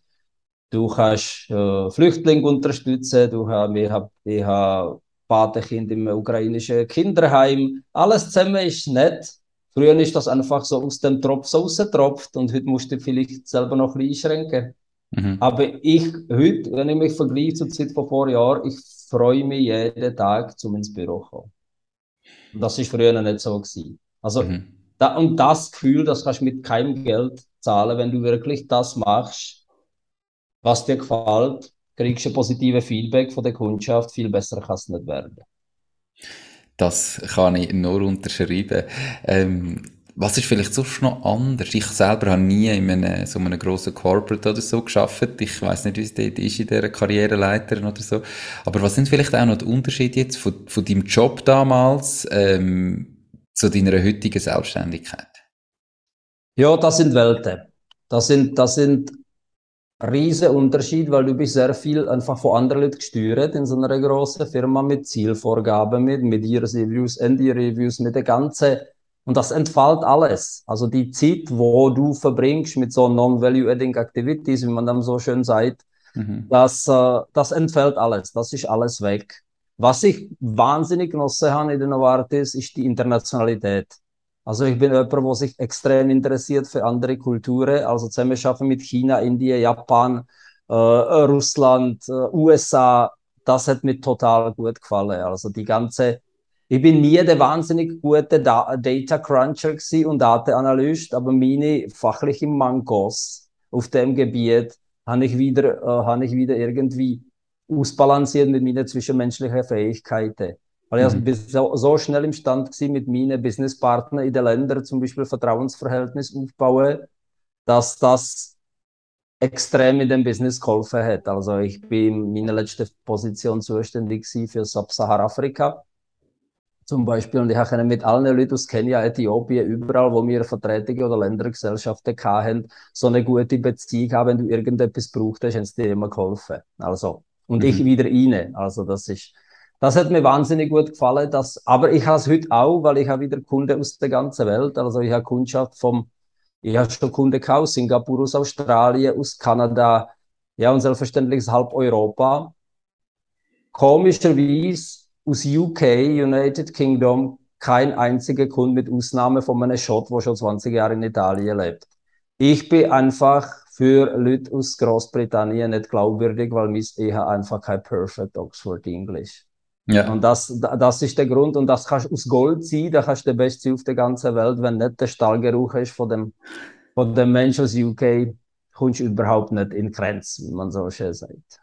Du kannst äh, Flüchtlinge unterstützen. Du hast, ich habe ich hab Patenkind im ukrainischen Kinderheim. Alles zusammen ist nett. Früher ist das einfach so aus dem Tropf so rausgetropft und heute musst du vielleicht selber noch ein bisschen einschränken. Mhm. Aber ich heute, wenn ich mich vergleiche zur Zeit von vor Jahren, ich freue mich jeden Tag, zum ins Büro zu kommen. Das ist früher nicht so gewesen. Also, mhm. da, und das Gefühl, das kannst du mit keinem Geld zahlen, wenn du wirklich das machst, was dir gefällt, kriegst du positive Feedback von der Kundschaft, viel besser kann es nicht werden. Das kann ich nur unterschreiben. Ähm, was ist vielleicht sonst noch anders? Ich selber habe nie in einem, so einem grossen Corporate oder so geschafft. Ich weiß nicht, wie es dort ist in dieser Karriereleiter oder so. Aber was sind vielleicht auch noch die Unterschiede jetzt von, von deinem Job damals ähm, zu deiner heutigen Selbstständigkeit? Ja, das sind Welten. Das sind, das sind riesen Unterschied, weil du bist sehr viel einfach von anderen Leuten gesteuert in so einer großen Firma mit Zielvorgaben, mit, mit Years-Reviews, End-Reviews, mit der ganzen, und das entfällt alles. Also die Zeit, wo du verbringst mit so Non-Value-Adding Activities, wie man dann so schön sagt, mhm. das, äh, das entfällt alles. Das ist alles weg. Was ich wahnsinnig genossen habe in den Novartis, ist die Internationalität. Also ich bin jemand, der sich extrem interessiert für andere Kulturen. Also zusammen mit China, Indien, Japan, äh, Russland, äh, USA. Das hat mir total gut gefallen. Also die ganze, ich bin nie der wahnsinnig gute da Data Cruncher und Datenanalyst, aber meine fachlichen Mangos auf dem Gebiet habe ich wieder, äh, habe ich wieder irgendwie ausbalanciert mit meinen zwischenmenschlichen Fähigkeiten. Weil mhm. ich so, so schnell imstand war, mit meinen Businesspartnern in den Ländern zum Beispiel Vertrauensverhältnis aufbauen, dass das extrem in dem Business geholfen hat. Also ich bin in meiner letzten Position zuständig für Sub-Sahara-Afrika zum Beispiel. Und ich habe mit allen Leuten aus Kenia, Äthiopien, überall, wo wir Vertretungen oder Ländergesellschaften hatten, so eine gute Beziehung haben. Wenn du irgendetwas brauchst, hast, haben sie dir immer geholfen. Also, und mhm. ich wieder rein. Also, das ist, das hat mir wahnsinnig gut gefallen. Das, aber ich habe es heute auch, weil ich habe wieder Kunden aus der ganzen Welt. Also, ich habe Kundschaft vom, ich habe schon Kunden aus Singapur, aus Australien, aus Kanada, ja, und selbstverständlich halb Europa. Komischerweise aus UK, United Kingdom, kein einziger Kunde mit Ausnahme von einem Shot, der schon 20 Jahre in Italien lebt. Ich bin einfach für Leute aus Großbritannien nicht glaubwürdig, weil ich habe einfach kein Perfect Oxford English. Ja. Und das, das ist der Grund. Und das kannst du aus Gold ziehen, da kannst du der Beste auf der ganzen Welt, wenn nicht der Stallgeruch ist von dem, von dem Mensch aus UK, kommst du überhaupt nicht in Grenzen, wie man so schön sagt.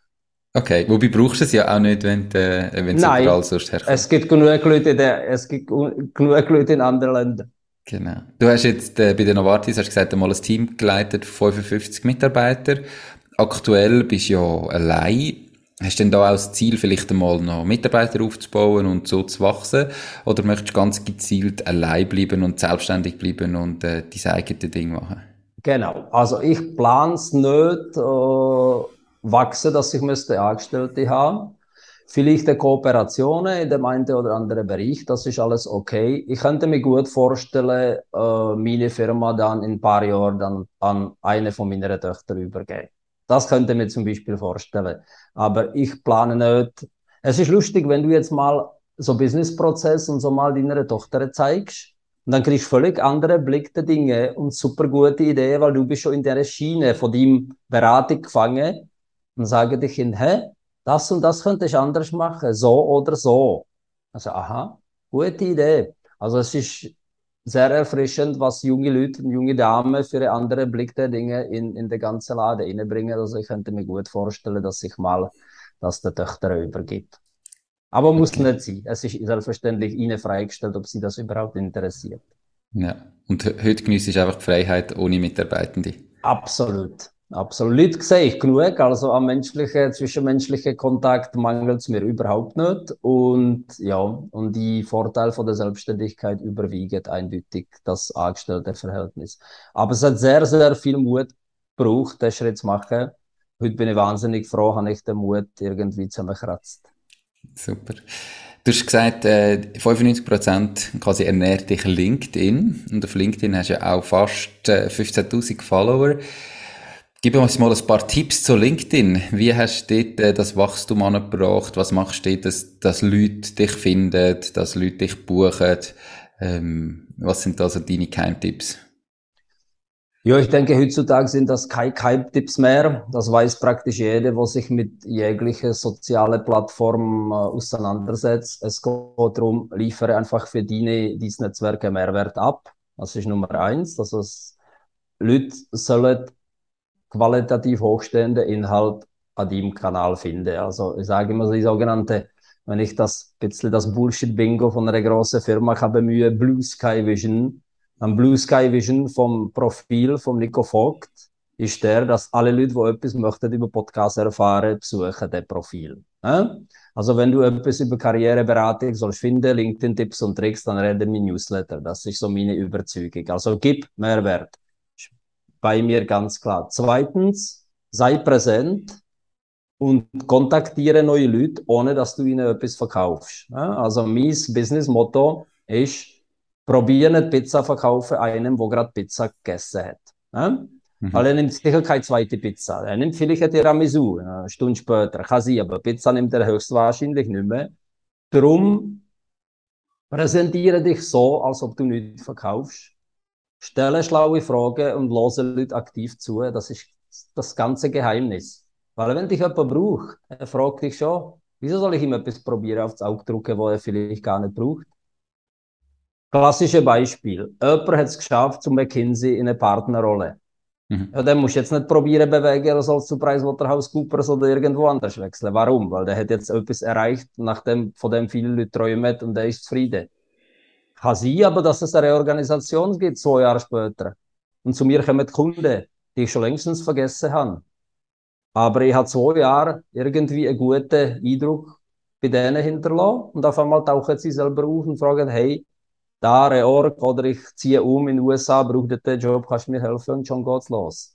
Okay, wobei brauchst du es ja auch nicht, wenn äh, es überall sonst herkommt. es gibt genug Leute, in der, es gibt genug Leute in anderen Ländern. Genau. Du hast jetzt äh, bei den Novartis hast gesagt, einmal ein Team geleitet, 55 Mitarbeiter. Aktuell bist du ja allein. Hast du denn da auch das Ziel, vielleicht einmal noch Mitarbeiter aufzubauen und so zu wachsen? Oder möchtest du ganz gezielt allein bleiben und selbstständig bleiben und äh, dein eigenes Ding machen? Genau. Also ich plane es nicht, äh, wachsen, dass ich müsste Angestellte haben. Vielleicht eine Kooperation in dem einen oder anderen Bereich, das ist alles okay. Ich könnte mir gut vorstellen, äh, meine Firma dann in ein paar Jahren dann an eine von meinen Töchtern übergeben. Das könnte mir zum Beispiel vorstellen. Aber ich plane nicht. Es ist lustig, wenn du jetzt mal so Businessprozess und so mal deiner Tochter zeigst, und dann kriegst du völlig andere Blick der Dinge und super gute Ideen, weil du bist schon in der Schiene von deinem Beratung gefangen und sage dich hin, hä, das und das könnte ich anders machen, so oder so. Also, aha, gute Idee. Also es ist sehr erfrischend, was junge Leute und junge Damen für einen anderen Blick der Dinge in, in den ganzen Laden reinbringen. Also ich könnte mir gut vorstellen, dass sich mal das der Töchter übergibt. Aber muss okay. nicht sein. Es ist selbstverständlich ihnen freigestellt, ob sie das überhaupt interessiert. Ja, und heute genießt ich einfach die Freiheit ohne Mitarbeitende. Absolut. Absolut sehe ich genug. Also am menschlichen, zwischenmenschlichen Kontakt mangelt es mir überhaupt nicht. Und ja, und die Vorteile von der Selbstständigkeit überwiegen eindeutig das Angestelltenverhältnis. Aber es hat sehr, sehr viel Mut gebraucht, den Schritt zu machen. Heute bin ich wahnsinnig froh, habe ich den Mut irgendwie zusammengekratzt. Super. Du hast gesagt, äh, 95% quasi ernährt dich LinkedIn. Und auf LinkedIn hast du ja auch fast äh, 15.000 Follower. Gib uns mal ein paar Tipps zu LinkedIn. Wie hast du dort äh, das Wachstum angebracht? Was machst du dort, dass, dass Leute dich finden, dass Leute dich buchen? Ähm, was sind da so deine Keimtipps? Ja, ich denke, heutzutage sind das keine Keimtipps mehr. Das weiß praktisch jeder, der sich mit jeglicher sozialen Plattform äh, auseinandersetzt. Es geht darum, liefere einfach für deine, dieses Netzwerke Mehrwert ab. Das ist Nummer eins. Also Leute sollen qualitativ hochstehenden Inhalt an deinem Kanal finde. Also ich sage immer so die sogenannte, wenn ich das bisschen das Bullshit-Bingo von einer großen Firma kann bemühen, Blue Sky Vision, dann Blue Sky Vision vom Profil von Nico Vogt ist der, dass alle Leute, die etwas möchten über Podcasts erfahren, besuchen das Profil. Also wenn du etwas über Karriereberatung sollst finden, LinkedIn-Tipps und Tricks, dann rede mein Newsletter. Das ist so meine Überzeugung. Also gib Mehrwert bei mir ganz klar. Zweitens, sei präsent und kontaktiere neue Leute, ohne dass du ihnen etwas verkaufst. Also mein Business-Motto ist, probiere nicht Pizza verkaufen einem, wo gerade Pizza gegessen hat. Mhm. Weil er nimmt sicher keine zweite Pizza. Er nimmt vielleicht ein Tiramisu, eine Stunde später. Kann sein, aber Pizza nimmt er höchstwahrscheinlich nicht mehr. Darum präsentiere dich so, als ob du nichts verkaufst Stelle schlaue Fragen und höre Leute aktiv zu. Das ist das ganze Geheimnis. Weil wenn dich jemand braucht, er fragt dich schon, wieso soll ich ihm etwas probieren aufs Auge drücken, wo er vielleicht gar nicht braucht? Klassische Beispiel. Jemand hat es geschafft, zum McKinsey in eine Partnerrolle. Mhm. Ja, musst du jetzt nicht probieren bewegen, oder sollst zu PricewaterhouseCoopers oder irgendwo anders wechseln. Warum? Weil der hat jetzt etwas erreicht, nachdem von dem viele Leute träumen und der ist zufrieden. Kann sein, aber dass es eine Reorganisation gibt, zwei Jahre später. Und zu mir kommen Kunden, die ich schon längstens vergessen habe. Aber ich habe zwei Jahre irgendwie einen guten Eindruck bei denen hinterlassen und auf einmal tauchen sie selber auf und fragen, hey, da Reorg oder ich ziehe um in den USA, brauche den Job, kannst du mir helfen und schon geht's los.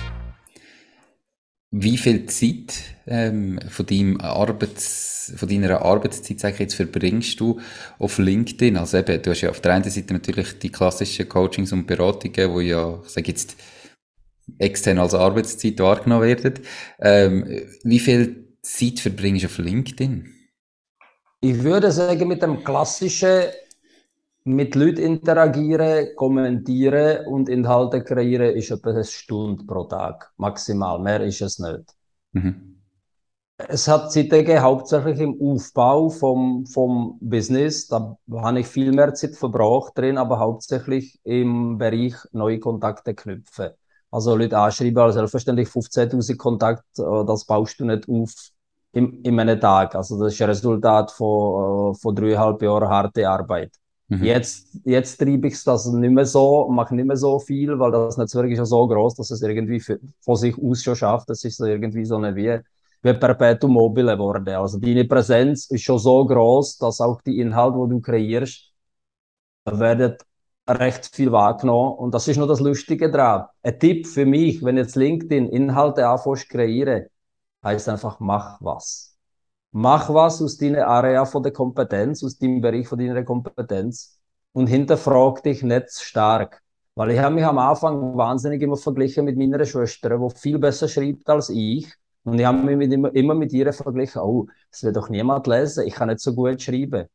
Wie viel Zeit ähm, von, deinem Arbeits, von deiner Arbeitszeit sag ich jetzt, verbringst du auf LinkedIn? Also eben, du hast ja auf der einen Seite natürlich die klassischen Coachings und Beratungen, wo ja, ich sage jetzt, extern als Arbeitszeit wahrgenommen werden. Ähm, wie viel Zeit verbringst du auf LinkedIn? Ich würde sagen, mit dem klassischen mit Leuten interagieren, kommentieren und Inhalte kreieren ist etwa eine Stunde pro Tag. Maximal. Mehr ist es nicht. Mhm. Es hat Zeit gegeben, hauptsächlich im Aufbau vom, vom Business. Da habe ich viel mehr Zeit verbraucht drin, aber hauptsächlich im Bereich neue Kontakte knüpfen. Also Leute anschreiben, also selbstverständlich 15.000 Kontakte, äh, das baust du nicht auf in, in einem Tag. Also das ist ein Resultat von, äh, von dreieinhalb Jahren harte Arbeit. Mhm. Jetzt, jetzt treibe ich das nicht mehr so, mache nicht mehr so viel, weil das Netzwerk ist ja so groß, dass es irgendwie für, von sich aus schon schafft. Das ist so irgendwie so eine wie, wie Perpetuum mobile geworden. Also deine Präsenz ist schon so groß, dass auch die Inhalte, die du kreierst, werden recht viel wahrgenommen. Und das ist noch das Lustige dran. Ein Tipp für mich, wenn jetzt LinkedIn Inhalte anfängst kreieren, heißt einfach, mach was. Mach was aus deiner Area von der Kompetenz, aus dem Bereich von deiner Kompetenz und hinterfrag dich nicht stark. Weil ich habe mich am Anfang wahnsinnig immer verglichen mit meiner Schwester, die viel besser schreibt als ich. Und ich habe mich mit immer, immer mit ihr verglichen, oh, das wird doch niemand lesen, ich kann nicht so gut schreiben.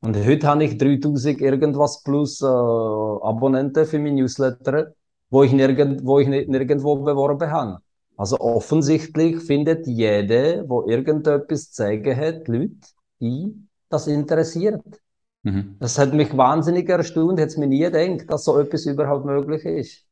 Und heute habe ich 3000 irgendwas plus äh, Abonnenten für mein Newsletter, wo ich, nirgend, wo ich nirgendwo beworben habe. Also offensichtlich findet jeder, wo irgendetwas zu sagen hat, Leute, die das interessiert. Mhm. Das hat mich wahnsinnig erstaunt, hätte mir nie gedacht, dass so etwas überhaupt möglich ist.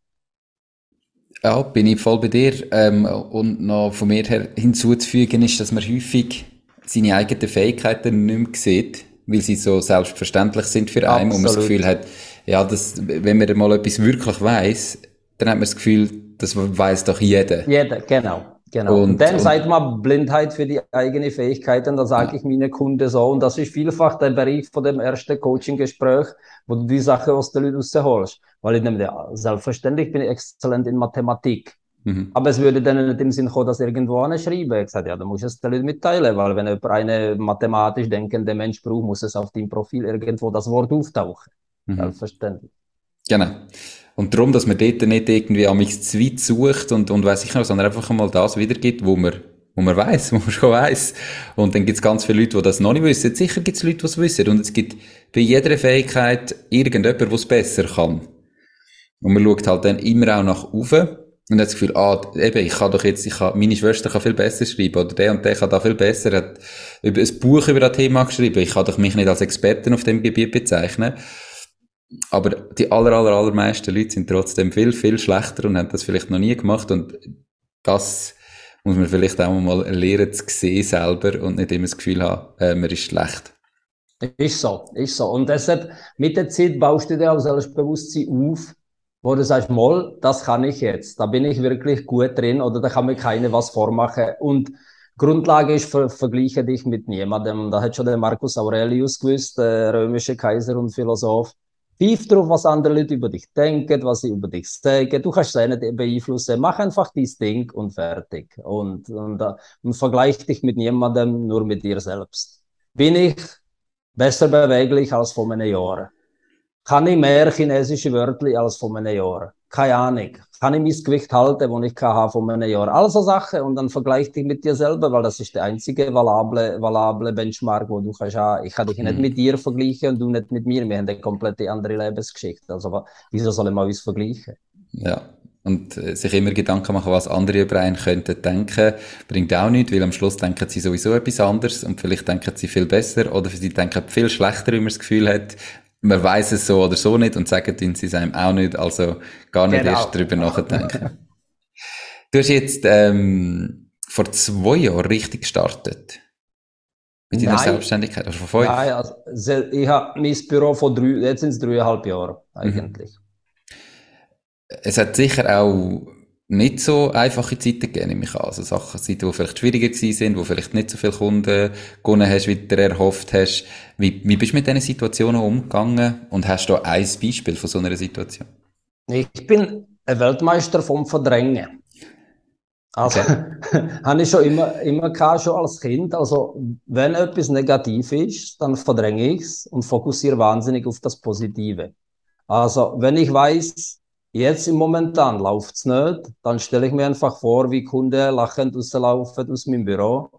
Ja, bin ich voll bei dir. Ähm, und noch von mir her hinzuzufügen ist, dass man häufig seine eigenen Fähigkeiten nicht mehr sieht, weil sie so selbstverständlich sind für einen Absolut. und man das Gefühl hat, ja, das, wenn man mal etwas wirklich weiß, dann hat man das Gefühl, das weiß doch jeder. Jeder, genau. Genau. Und, und dann und, sagt man Blindheit für die eigenen Fähigkeiten, da sage ja. ich meinen Kunden so. Und das ist vielfach der Bereich von dem ersten Coaching-Gespräch, wo du die Sache aus den Leuten rausholst. Weil ich nehme, selbstverständlich bin ich exzellent in Mathematik. Mhm. Aber es würde dann nicht im Sinn kommen, dass irgendwo schreiben. Ich sage, ja, dann muss ich es den Leuten mitteilen, weil wenn jemand einen mathematisch denkenden Mensch braucht, muss es auf dem Profil irgendwo das Wort auftauchen. Mhm. Selbstverständlich. Genau. Und darum, dass man dort nicht irgendwie am zu weit sucht und, und weiss ich noch, sondern einfach mal das wiedergibt, wo man, wo man weiss, wo man schon weiss. Und dann gibt es ganz viele Leute, die das noch nicht wissen. Sicher gibt es Leute, die es wissen. Und es gibt bei jeder Fähigkeit irgendjemand, der es besser kann. Und man schaut halt dann immer auch nach oben und hat das Gefühl, ah, eben, ich kann doch jetzt, ich kann, meine Schwester kann viel besser schreiben, oder der und der kann da viel besser, hat ein Buch über das Thema geschrieben, ich kann doch mich nicht als Experten auf dem Gebiet bezeichnen. Aber die aller, aller, allermeisten Leute sind trotzdem viel, viel schlechter und haben das vielleicht noch nie gemacht und das muss man vielleicht auch mal lernen zu sehen selber und nicht immer das Gefühl haben, äh, man ist schlecht. Ist so, ist so. Und deshalb, mit der Zeit baust du dir auch Selbstbewusstsein auf, wo du sagst, mal, das kann ich jetzt, da bin ich wirklich gut drin oder da kann mir keiner was vormachen. Und Grundlage ist, ver vergleiche dich mit niemandem. Da hat schon der Marcus Aurelius gewusst, der römische Kaiser und Philosoph. Pfeif drauf, was andere Leute über dich denken, was sie über dich sagen. Du kannst sie nicht beeinflussen. Mach einfach dein Ding und fertig. Und, und, äh, und vergleich dich mit niemandem, nur mit dir selbst. Bin ich besser beweglich als vor einem Jahr? Kann ich mehr chinesische Wörter als von einem Jahr? Keine Ahnung. Kann ich mein Gewicht halten, das ich kann von einem Jahr? All so Sachen. Und dann vergleich dich mit dir selber, weil das ist der einzige valable, valable Benchmark, wo du kannst haben. Ich kann dich mhm. nicht mit dir vergleichen und du nicht mit mir. Wir haben eine komplett andere Lebensgeschichte. Also, wieso sollen wir uns vergleichen? Ja. Und äh, sich immer Gedanken machen, was andere über einen könnten denken, bringt auch nichts, weil am Schluss denken sie sowieso etwas anderes und vielleicht denken sie viel besser oder sie denken viel schlechter, wenn man das Gefühl hat, man weiß es so oder so nicht und sagen sie es einem auch nicht, also gar nicht genau. erst darüber nachdenken. du hast jetzt ähm, vor zwei Jahren richtig gestartet. Mit deiner Selbstständigkeit, oder vor fünf? Nein, also, ich habe mein Büro vor drei, jetzt sind es dreieinhalb Jahre eigentlich. Mhm. Es hat sicher auch nicht so einfache Zeiten gegeben, nehme ich an. Also Sachen, Zeiten, die vielleicht schwieriger gewesen sind, wo vielleicht nicht so viele Kunden gewonnen hast, wie du erhofft hast. Wie, wie bist du mit diesen Situationen umgegangen und hast du ein Beispiel von so einer Situation? Ich bin ein Weltmeister vom Verdrängen. Also, okay. habe ich schon immer, immer gehabt, schon als Kind. Also, wenn etwas negativ ist, dann verdränge ich es und fokussiere wahnsinnig auf das Positive. Also, wenn ich weiß, Jetzt im Momentan läuft es nicht. Dann stelle ich mir einfach vor, wie Kunden lachend rauslaufen aus meinem Büro.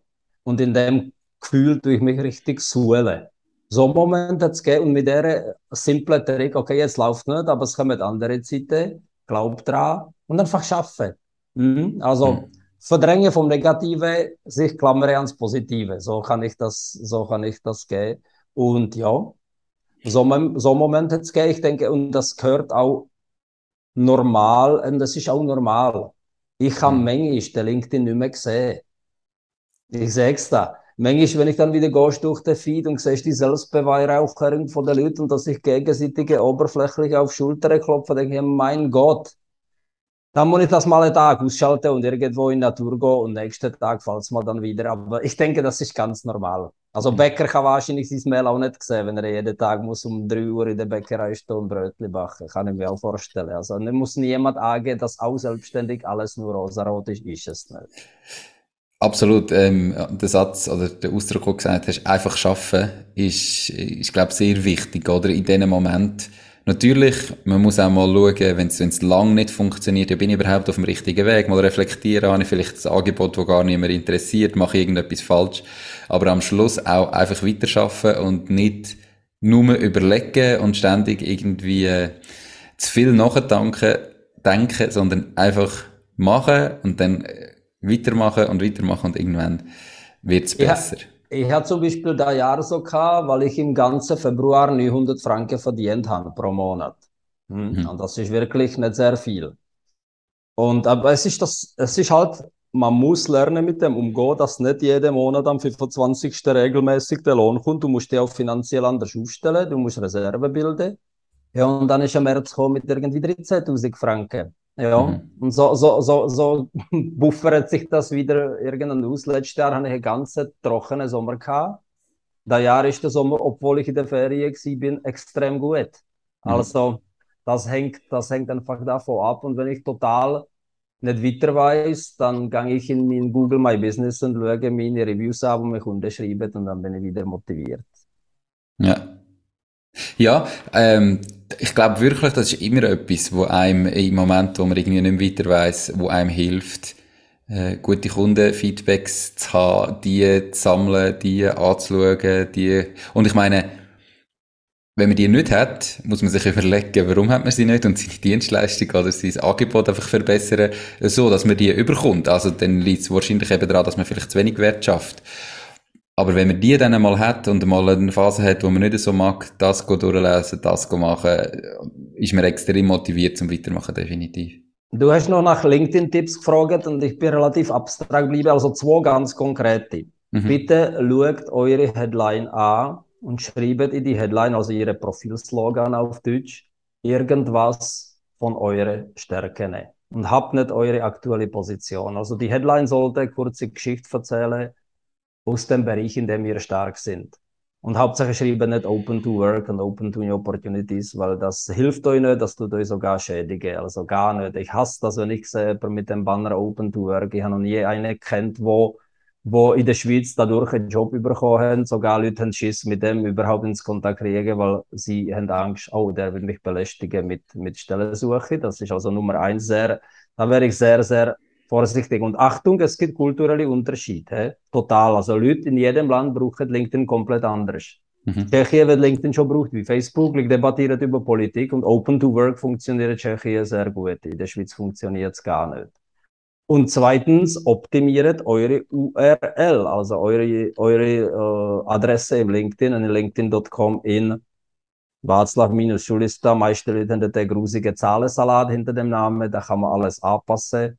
Und in dem Gefühl tue ich mich richtig suhlen. So einen Moment hat es gegeben und mit dieser simplen Trick, okay, jetzt läuft nicht, aber es kommen andere Zeiten, glaub dran und einfach schaffen. Mhm. Also mhm. verdrängen vom Negativen, sich klammern ans Positive. So kann ich das, so kann ich das gehen. Und ja, so, so einen Moment hat es gegeben, ich denke, und das gehört auch normal, und das ist auch normal. Ich habe mhm. manchmal den LinkedIn nicht mehr gesehen. Ich sage es da. Manchmal, wenn ich dann wieder gehst durch den Feed und siehst die Selbstbeweihräucherung von den Leuten und dass sich gegenseitige oberflächlich auf Schulter klopfen, denke ich, mein Gott, dann muss ich das mal einen Tag ausschalten und irgendwo in die Natur gehen und nächsten Tag fällt es mal dann wieder. Aber ich denke, das ist ganz normal. Also Bäcker kann wahrscheinlich sein Mail auch nicht sehen, wenn er jeden Tag muss um 3 Uhr in der Bäckerei stehen und Brötchen backen. Kann ich mir auch vorstellen. Also nicht muss niemand angehen, dass auch selbstständig alles nur rosarot ist, ist es nicht. Absolut. Ähm, der Satz oder der Ausdruck, den du gesagt hast, einfach schaffen, ist, ist glaube ich, sehr wichtig, oder? In diesem Moment Natürlich, man muss auch mal schauen, wenn es lang nicht funktioniert, ja, bin ich überhaupt auf dem richtigen Weg, mal reflektieren, habe ich vielleicht das Angebot, das gar nicht mehr interessiert, mache ich irgendetwas falsch, aber am Schluss auch einfach weiterschaffen und nicht nur überlegen und ständig irgendwie äh, zu viel nachdenken, denken, sondern einfach machen und dann äh, weitermachen und weitermachen und irgendwann wird es besser. Ja. Ich hatte zum Beispiel da Jahr so gehabt, weil ich im ganzen Februar 900 Franken verdient habe pro Monat. Hm? Mhm. Und das ist wirklich nicht sehr viel. Und aber es ist das, es ist halt, man muss lernen mit dem umgehen, dass nicht jeden Monat am 25. regelmäßig der Lohn kommt. Du musst dich auch finanziell anders aufstellen, du musst Reserve bilden. Ja, und dann ist ein März gekommen mit irgendwie 13.000 Franken. Ja, mhm. und so, so, so, so buffert sich das wieder irgendwann aus. Letztes Jahr hatte ich einen ganz trockenen Sommer. Gehabt. Das Jahr ist der Sommer, obwohl ich in der Ferien war, extrem gut. Mhm. Also, das hängt, das hängt einfach davon ab. Und wenn ich total nicht weiter weiß, dann gehe ich in mein Google My Business und schaue meine Reviews an, die mir Kunden schreiben und dann bin ich wieder motiviert. Ja. Ja, ähm, ich glaube wirklich, das ist immer etwas, wo einem im Moment, wo man irgendwie nicht weiter weiss, wo einem hilft, äh, gute Kundenfeedbacks zu haben, die zu sammeln, die anzuschauen, die, und ich meine, wenn man die nicht hat, muss man sich überlegen, warum hat man sie nicht und seine Dienstleistung oder sein Angebot einfach verbessern, so, dass man die überkommt. Also dann liegt es wahrscheinlich eben daran, dass man vielleicht zu wenig Wert schafft. Aber wenn man die dann einmal hat und mal eine Phase hat, wo man nicht so mag, das durchlesen, das machen, ist man extrem motiviert zum Weitermachen, definitiv. Du hast noch nach LinkedIn-Tipps gefragt und ich bin relativ abstrakt geblieben, also zwei ganz konkrete. Mhm. Bitte schaut eure Headline an und schreibt in die Headline, also ihre Profilslogan auf Deutsch, irgendwas von euren Stärken. Und habt nicht eure aktuelle Position. Also die Headline sollte eine kurze Geschichte erzählen, aus dem Bereich, in dem wir stark sind. Und hauptsächlich schreiben nicht Open to Work und Open to New Opportunities, weil das hilft euch nicht, das tut euch sogar schädigen. Also gar nicht. Ich hasse das, wenn ich sehe, mit dem Banner Open to Work. Ich habe noch nie einen kennt, wo wo in der Schweiz dadurch einen Job bekommen haben. Sogar Leute haben Schiss, mit dem überhaupt ins Kontakt kriegen, weil sie haben Angst, oh, der will mich belästigen mit, mit Stellensuche. Das ist also Nummer eins sehr, da wäre ich sehr, sehr vorsichtig. Und Achtung, es gibt kulturelle Unterschiede. Total. Also Leute in jedem Land brauchen LinkedIn komplett anders. Mhm. Tschechien wird LinkedIn schon braucht wie Facebook, Leute debattieren über Politik und Open to Work funktioniert in Tschechien sehr gut. In der Schweiz funktioniert es gar nicht. Und zweitens, optimiert eure URL, also eure, eure äh, Adresse im LinkedIn, in linkedin.com in Václav-Schulista. Meiste Leute haben den grusigen Zahlensalat hinter dem Namen, da kann man alles anpassen.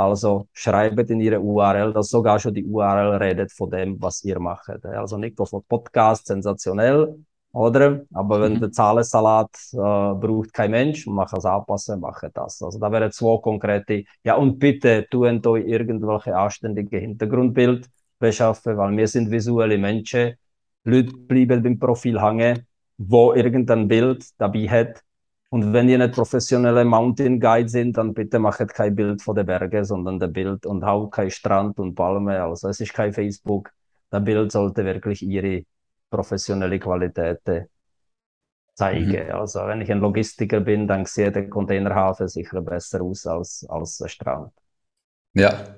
Also schreibt in ihre URL, dass sogar schon die URL redet von dem, was ihr macht. Also nicht von Podcast, sensationell, oder? Aber wenn mhm. der Zahlensalat äh, braucht kein Mensch, macht es anpassen, mache das. Also da wären zwei konkrete. Ja, und bitte tun euch irgendwelche anständige Hintergrundbild beschaffen, weil wir sind visuelle Menschen. Leute bleiben beim Profil hängen, wo irgendein Bild dabei hat. Und wenn ihr nicht professionelle Mountain Guide sind, dann bitte macht kein Bild von den Bergen, sondern das Bild und auch kein Strand und Palme. Also es ist kein Facebook. Das Bild sollte wirklich ihre professionelle Qualitäten zeigen. Mhm. Also wenn ich ein Logistiker bin, dann sieht der Containerhafen sicher besser aus als, als der Strand. Ja.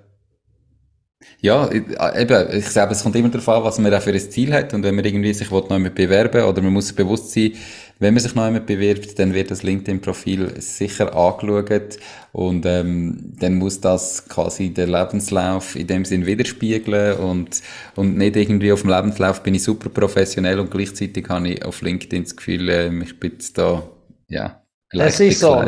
Ja, eben, ich sage, es kommt immer darauf an, was man auch für ein Ziel hat und wenn man irgendwie sich noch mit bewerben oder man muss sich bewusst sein, wenn man sich noch einmal bewirbt, dann wird das LinkedIn-Profil sicher angeschaut und ähm, dann muss das quasi den Lebenslauf in dem Sinn widerspiegeln und, und nicht irgendwie auf dem Lebenslauf bin ich super professionell und gleichzeitig habe ich auf LinkedIn das Gefühl, äh, ich bin jetzt da, ja, es ist so.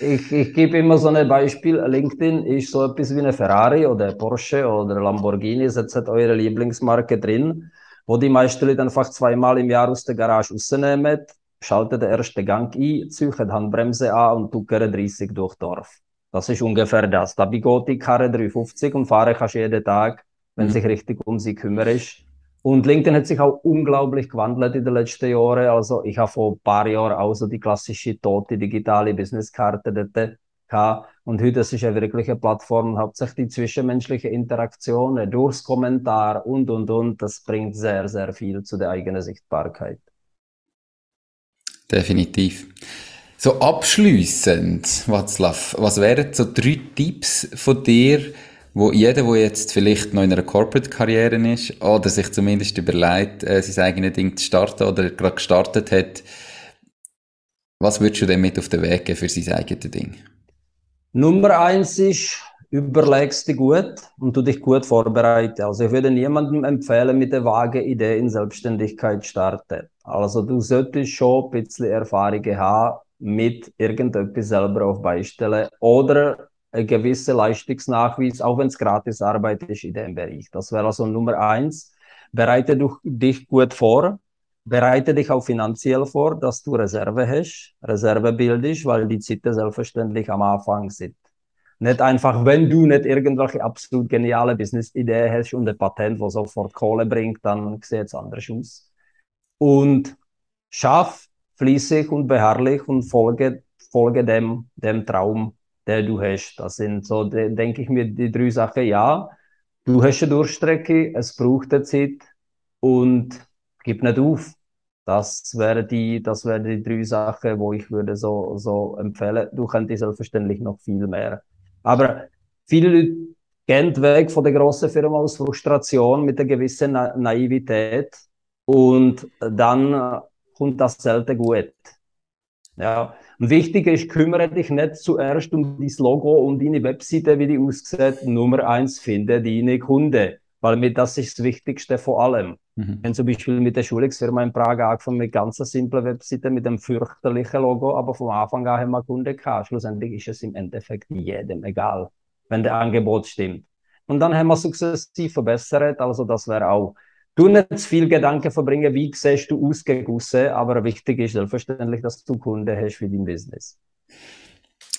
Ich, ich gebe immer so ein Beispiel. LinkedIn ist so etwas wie eine Ferrari oder Porsche oder Lamborghini. Setzt eure Lieblingsmarke drin, wo die meisten Leute einfach zweimal im Jahr aus der Garage rausnehmen, schalte den ersten Gang ein, ziehe die Handbremse an und tuckere 30 durch Dorf. Das ist ungefähr das. Da begeht die Karre 350 und fahre kannst jeden Tag, wenn mhm. sich richtig um sie kümmerst. Und LinkedIn hat sich auch unglaublich gewandelt in den letzten Jahren. Also ich habe vor ein paar Jahren auch so die klassische tote digitale Businesskarte dort gehabt. Und heute ist es eine wirkliche Plattform, hauptsächlich die zwischenmenschliche Interaktion durchs Kommentar und, und, und. Das bringt sehr, sehr viel zu der eigenen Sichtbarkeit. Definitiv. So abschließend, Václav, was wären so drei Tipps von dir, wo jeder, der jetzt vielleicht noch in einer Corporate-Karriere ist oder sich zumindest überlegt, äh, sein eigenes Ding zu starten oder gerade gestartet hat, was würdest du denn mit auf den Weg geben für sein eigenes Ding? Nummer eins ist, überlegst dich gut und du dich gut vorbereiten. Also ich würde niemandem empfehlen, mit der vagen Idee in Selbstständigkeit starten. Also du solltest schon ein bisschen Erfahrung haben mit irgendetwas selber auf Beistellen oder ein gewisser Leistungsnachweis, auch wenn es gratis Arbeit ist in dem Bereich. Das wäre also Nummer eins. Bereite dich gut vor. Bereite dich auch finanziell vor, dass du Reserve hast, Reserve bildest, weil die Zeiten selbstverständlich am Anfang sind. Nicht einfach, wenn du nicht irgendwelche absolut geniale Business-Idee hast und ein Patent, das sofort Kohle bringt, dann sieht es anders aus. Und schaff fließig und beharrlich und folge, folge dem, dem Traum, der du hast. Das sind so, denke ich mir, die drei Sachen. Ja, du hast eine Durchstrecke, es braucht eine Zeit und gib nicht auf. Das wäre die, das wäre die drei Sachen, wo ich würde so, so empfehlen. Du könntest selbstverständlich noch viel mehr. Aber viele Leute gehen weg von der großen Firma aus Frustration mit einer gewissen Na Naivität und dann äh, kommt das selten gut. Ja. Und wichtig ist, kümmere dich nicht zuerst um dein Logo und deine Webseite, wie die aussieht. Nummer eins, finde deine Kunde. Weil mit das ist das Wichtigste vor allem. Mhm. Wenn zum Beispiel mit der Schulungsfirma in Prag angefangen mit ganz simplen Webseite, mit einem fürchterlichen Logo, aber vom Anfang an haben wir Kunden gehabt. Schlussendlich ist es im Endeffekt jedem egal, wenn der Angebot stimmt. Und dann haben wir sukzessiv verbessert, also das wäre auch Du nicht zu viel Gedanken verbringen, wie siehst du ausgegossen, aber wichtig ist selbstverständlich, dass du Kunden hast für dein Business.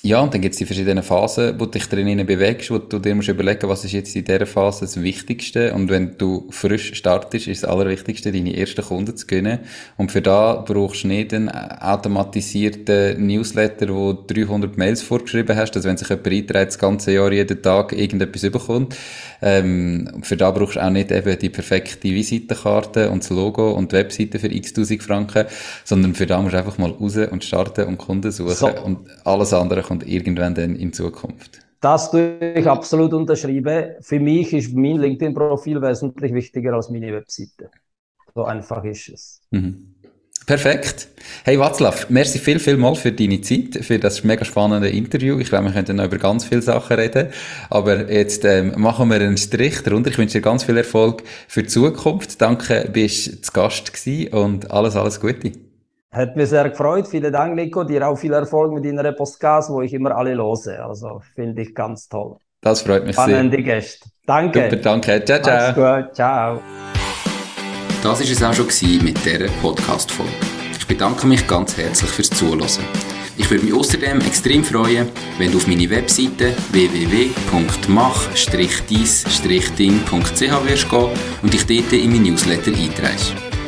Ja, und dann gibt es die verschiedenen Phasen, wo du dich drinnen bewegst, wo du dir musst überlegen, was ist jetzt in dieser Phase das Wichtigste. Und wenn du frisch startest, ist das Allerwichtigste, deine ersten Kunden zu gewinnen. Und für da brauchst du nicht einen automatisierten Newsletter, wo 300 Mails vorgeschrieben hast, dass wenn sich jemand einträgt, das ganze Jahr jeden Tag irgendetwas überkommt. Ähm, für da brauchst du auch nicht eben die perfekte Visitenkarte und das Logo und die Webseite für x tausend Franken, sondern für da musst du einfach mal raus und starten und Kunden suchen. So. Und alles andere kommt kommt irgendwann dann in Zukunft. Das tue ich absolut unterschreiben. Für mich ist mein LinkedIn-Profil wesentlich wichtiger als meine Webseite. So einfach ist es. Mhm. Perfekt. Hey Václav, merci viel, viel mal für deine Zeit, für das mega spannende Interview. Ich glaube, wir könnten noch über ganz viele Sachen reden. Aber jetzt ähm, machen wir einen Strich darunter. Ich wünsche dir ganz viel Erfolg für die Zukunft. Danke, bist du zu Gast gewesen und alles, alles Gute. Hat mich sehr gefreut. Vielen Dank, Nico. Dir auch viel Erfolg mit deiner Podcast, wo ich immer alle lose. Also finde ich ganz toll. Das freut mich Spannende sehr. Spannende Gäste. Danke. Super, danke. Ciao, ciao. Mach's gut. Ciao. Das war es auch schon mit dieser Podcast-Folge. Ich bedanke mich ganz herzlich fürs Zuhören. Ich würde mich außerdem extrem freuen, wenn du auf meine Webseite www.mach-dies-ding.ch wirst gehen und dich dort in mein Newsletter einträgst.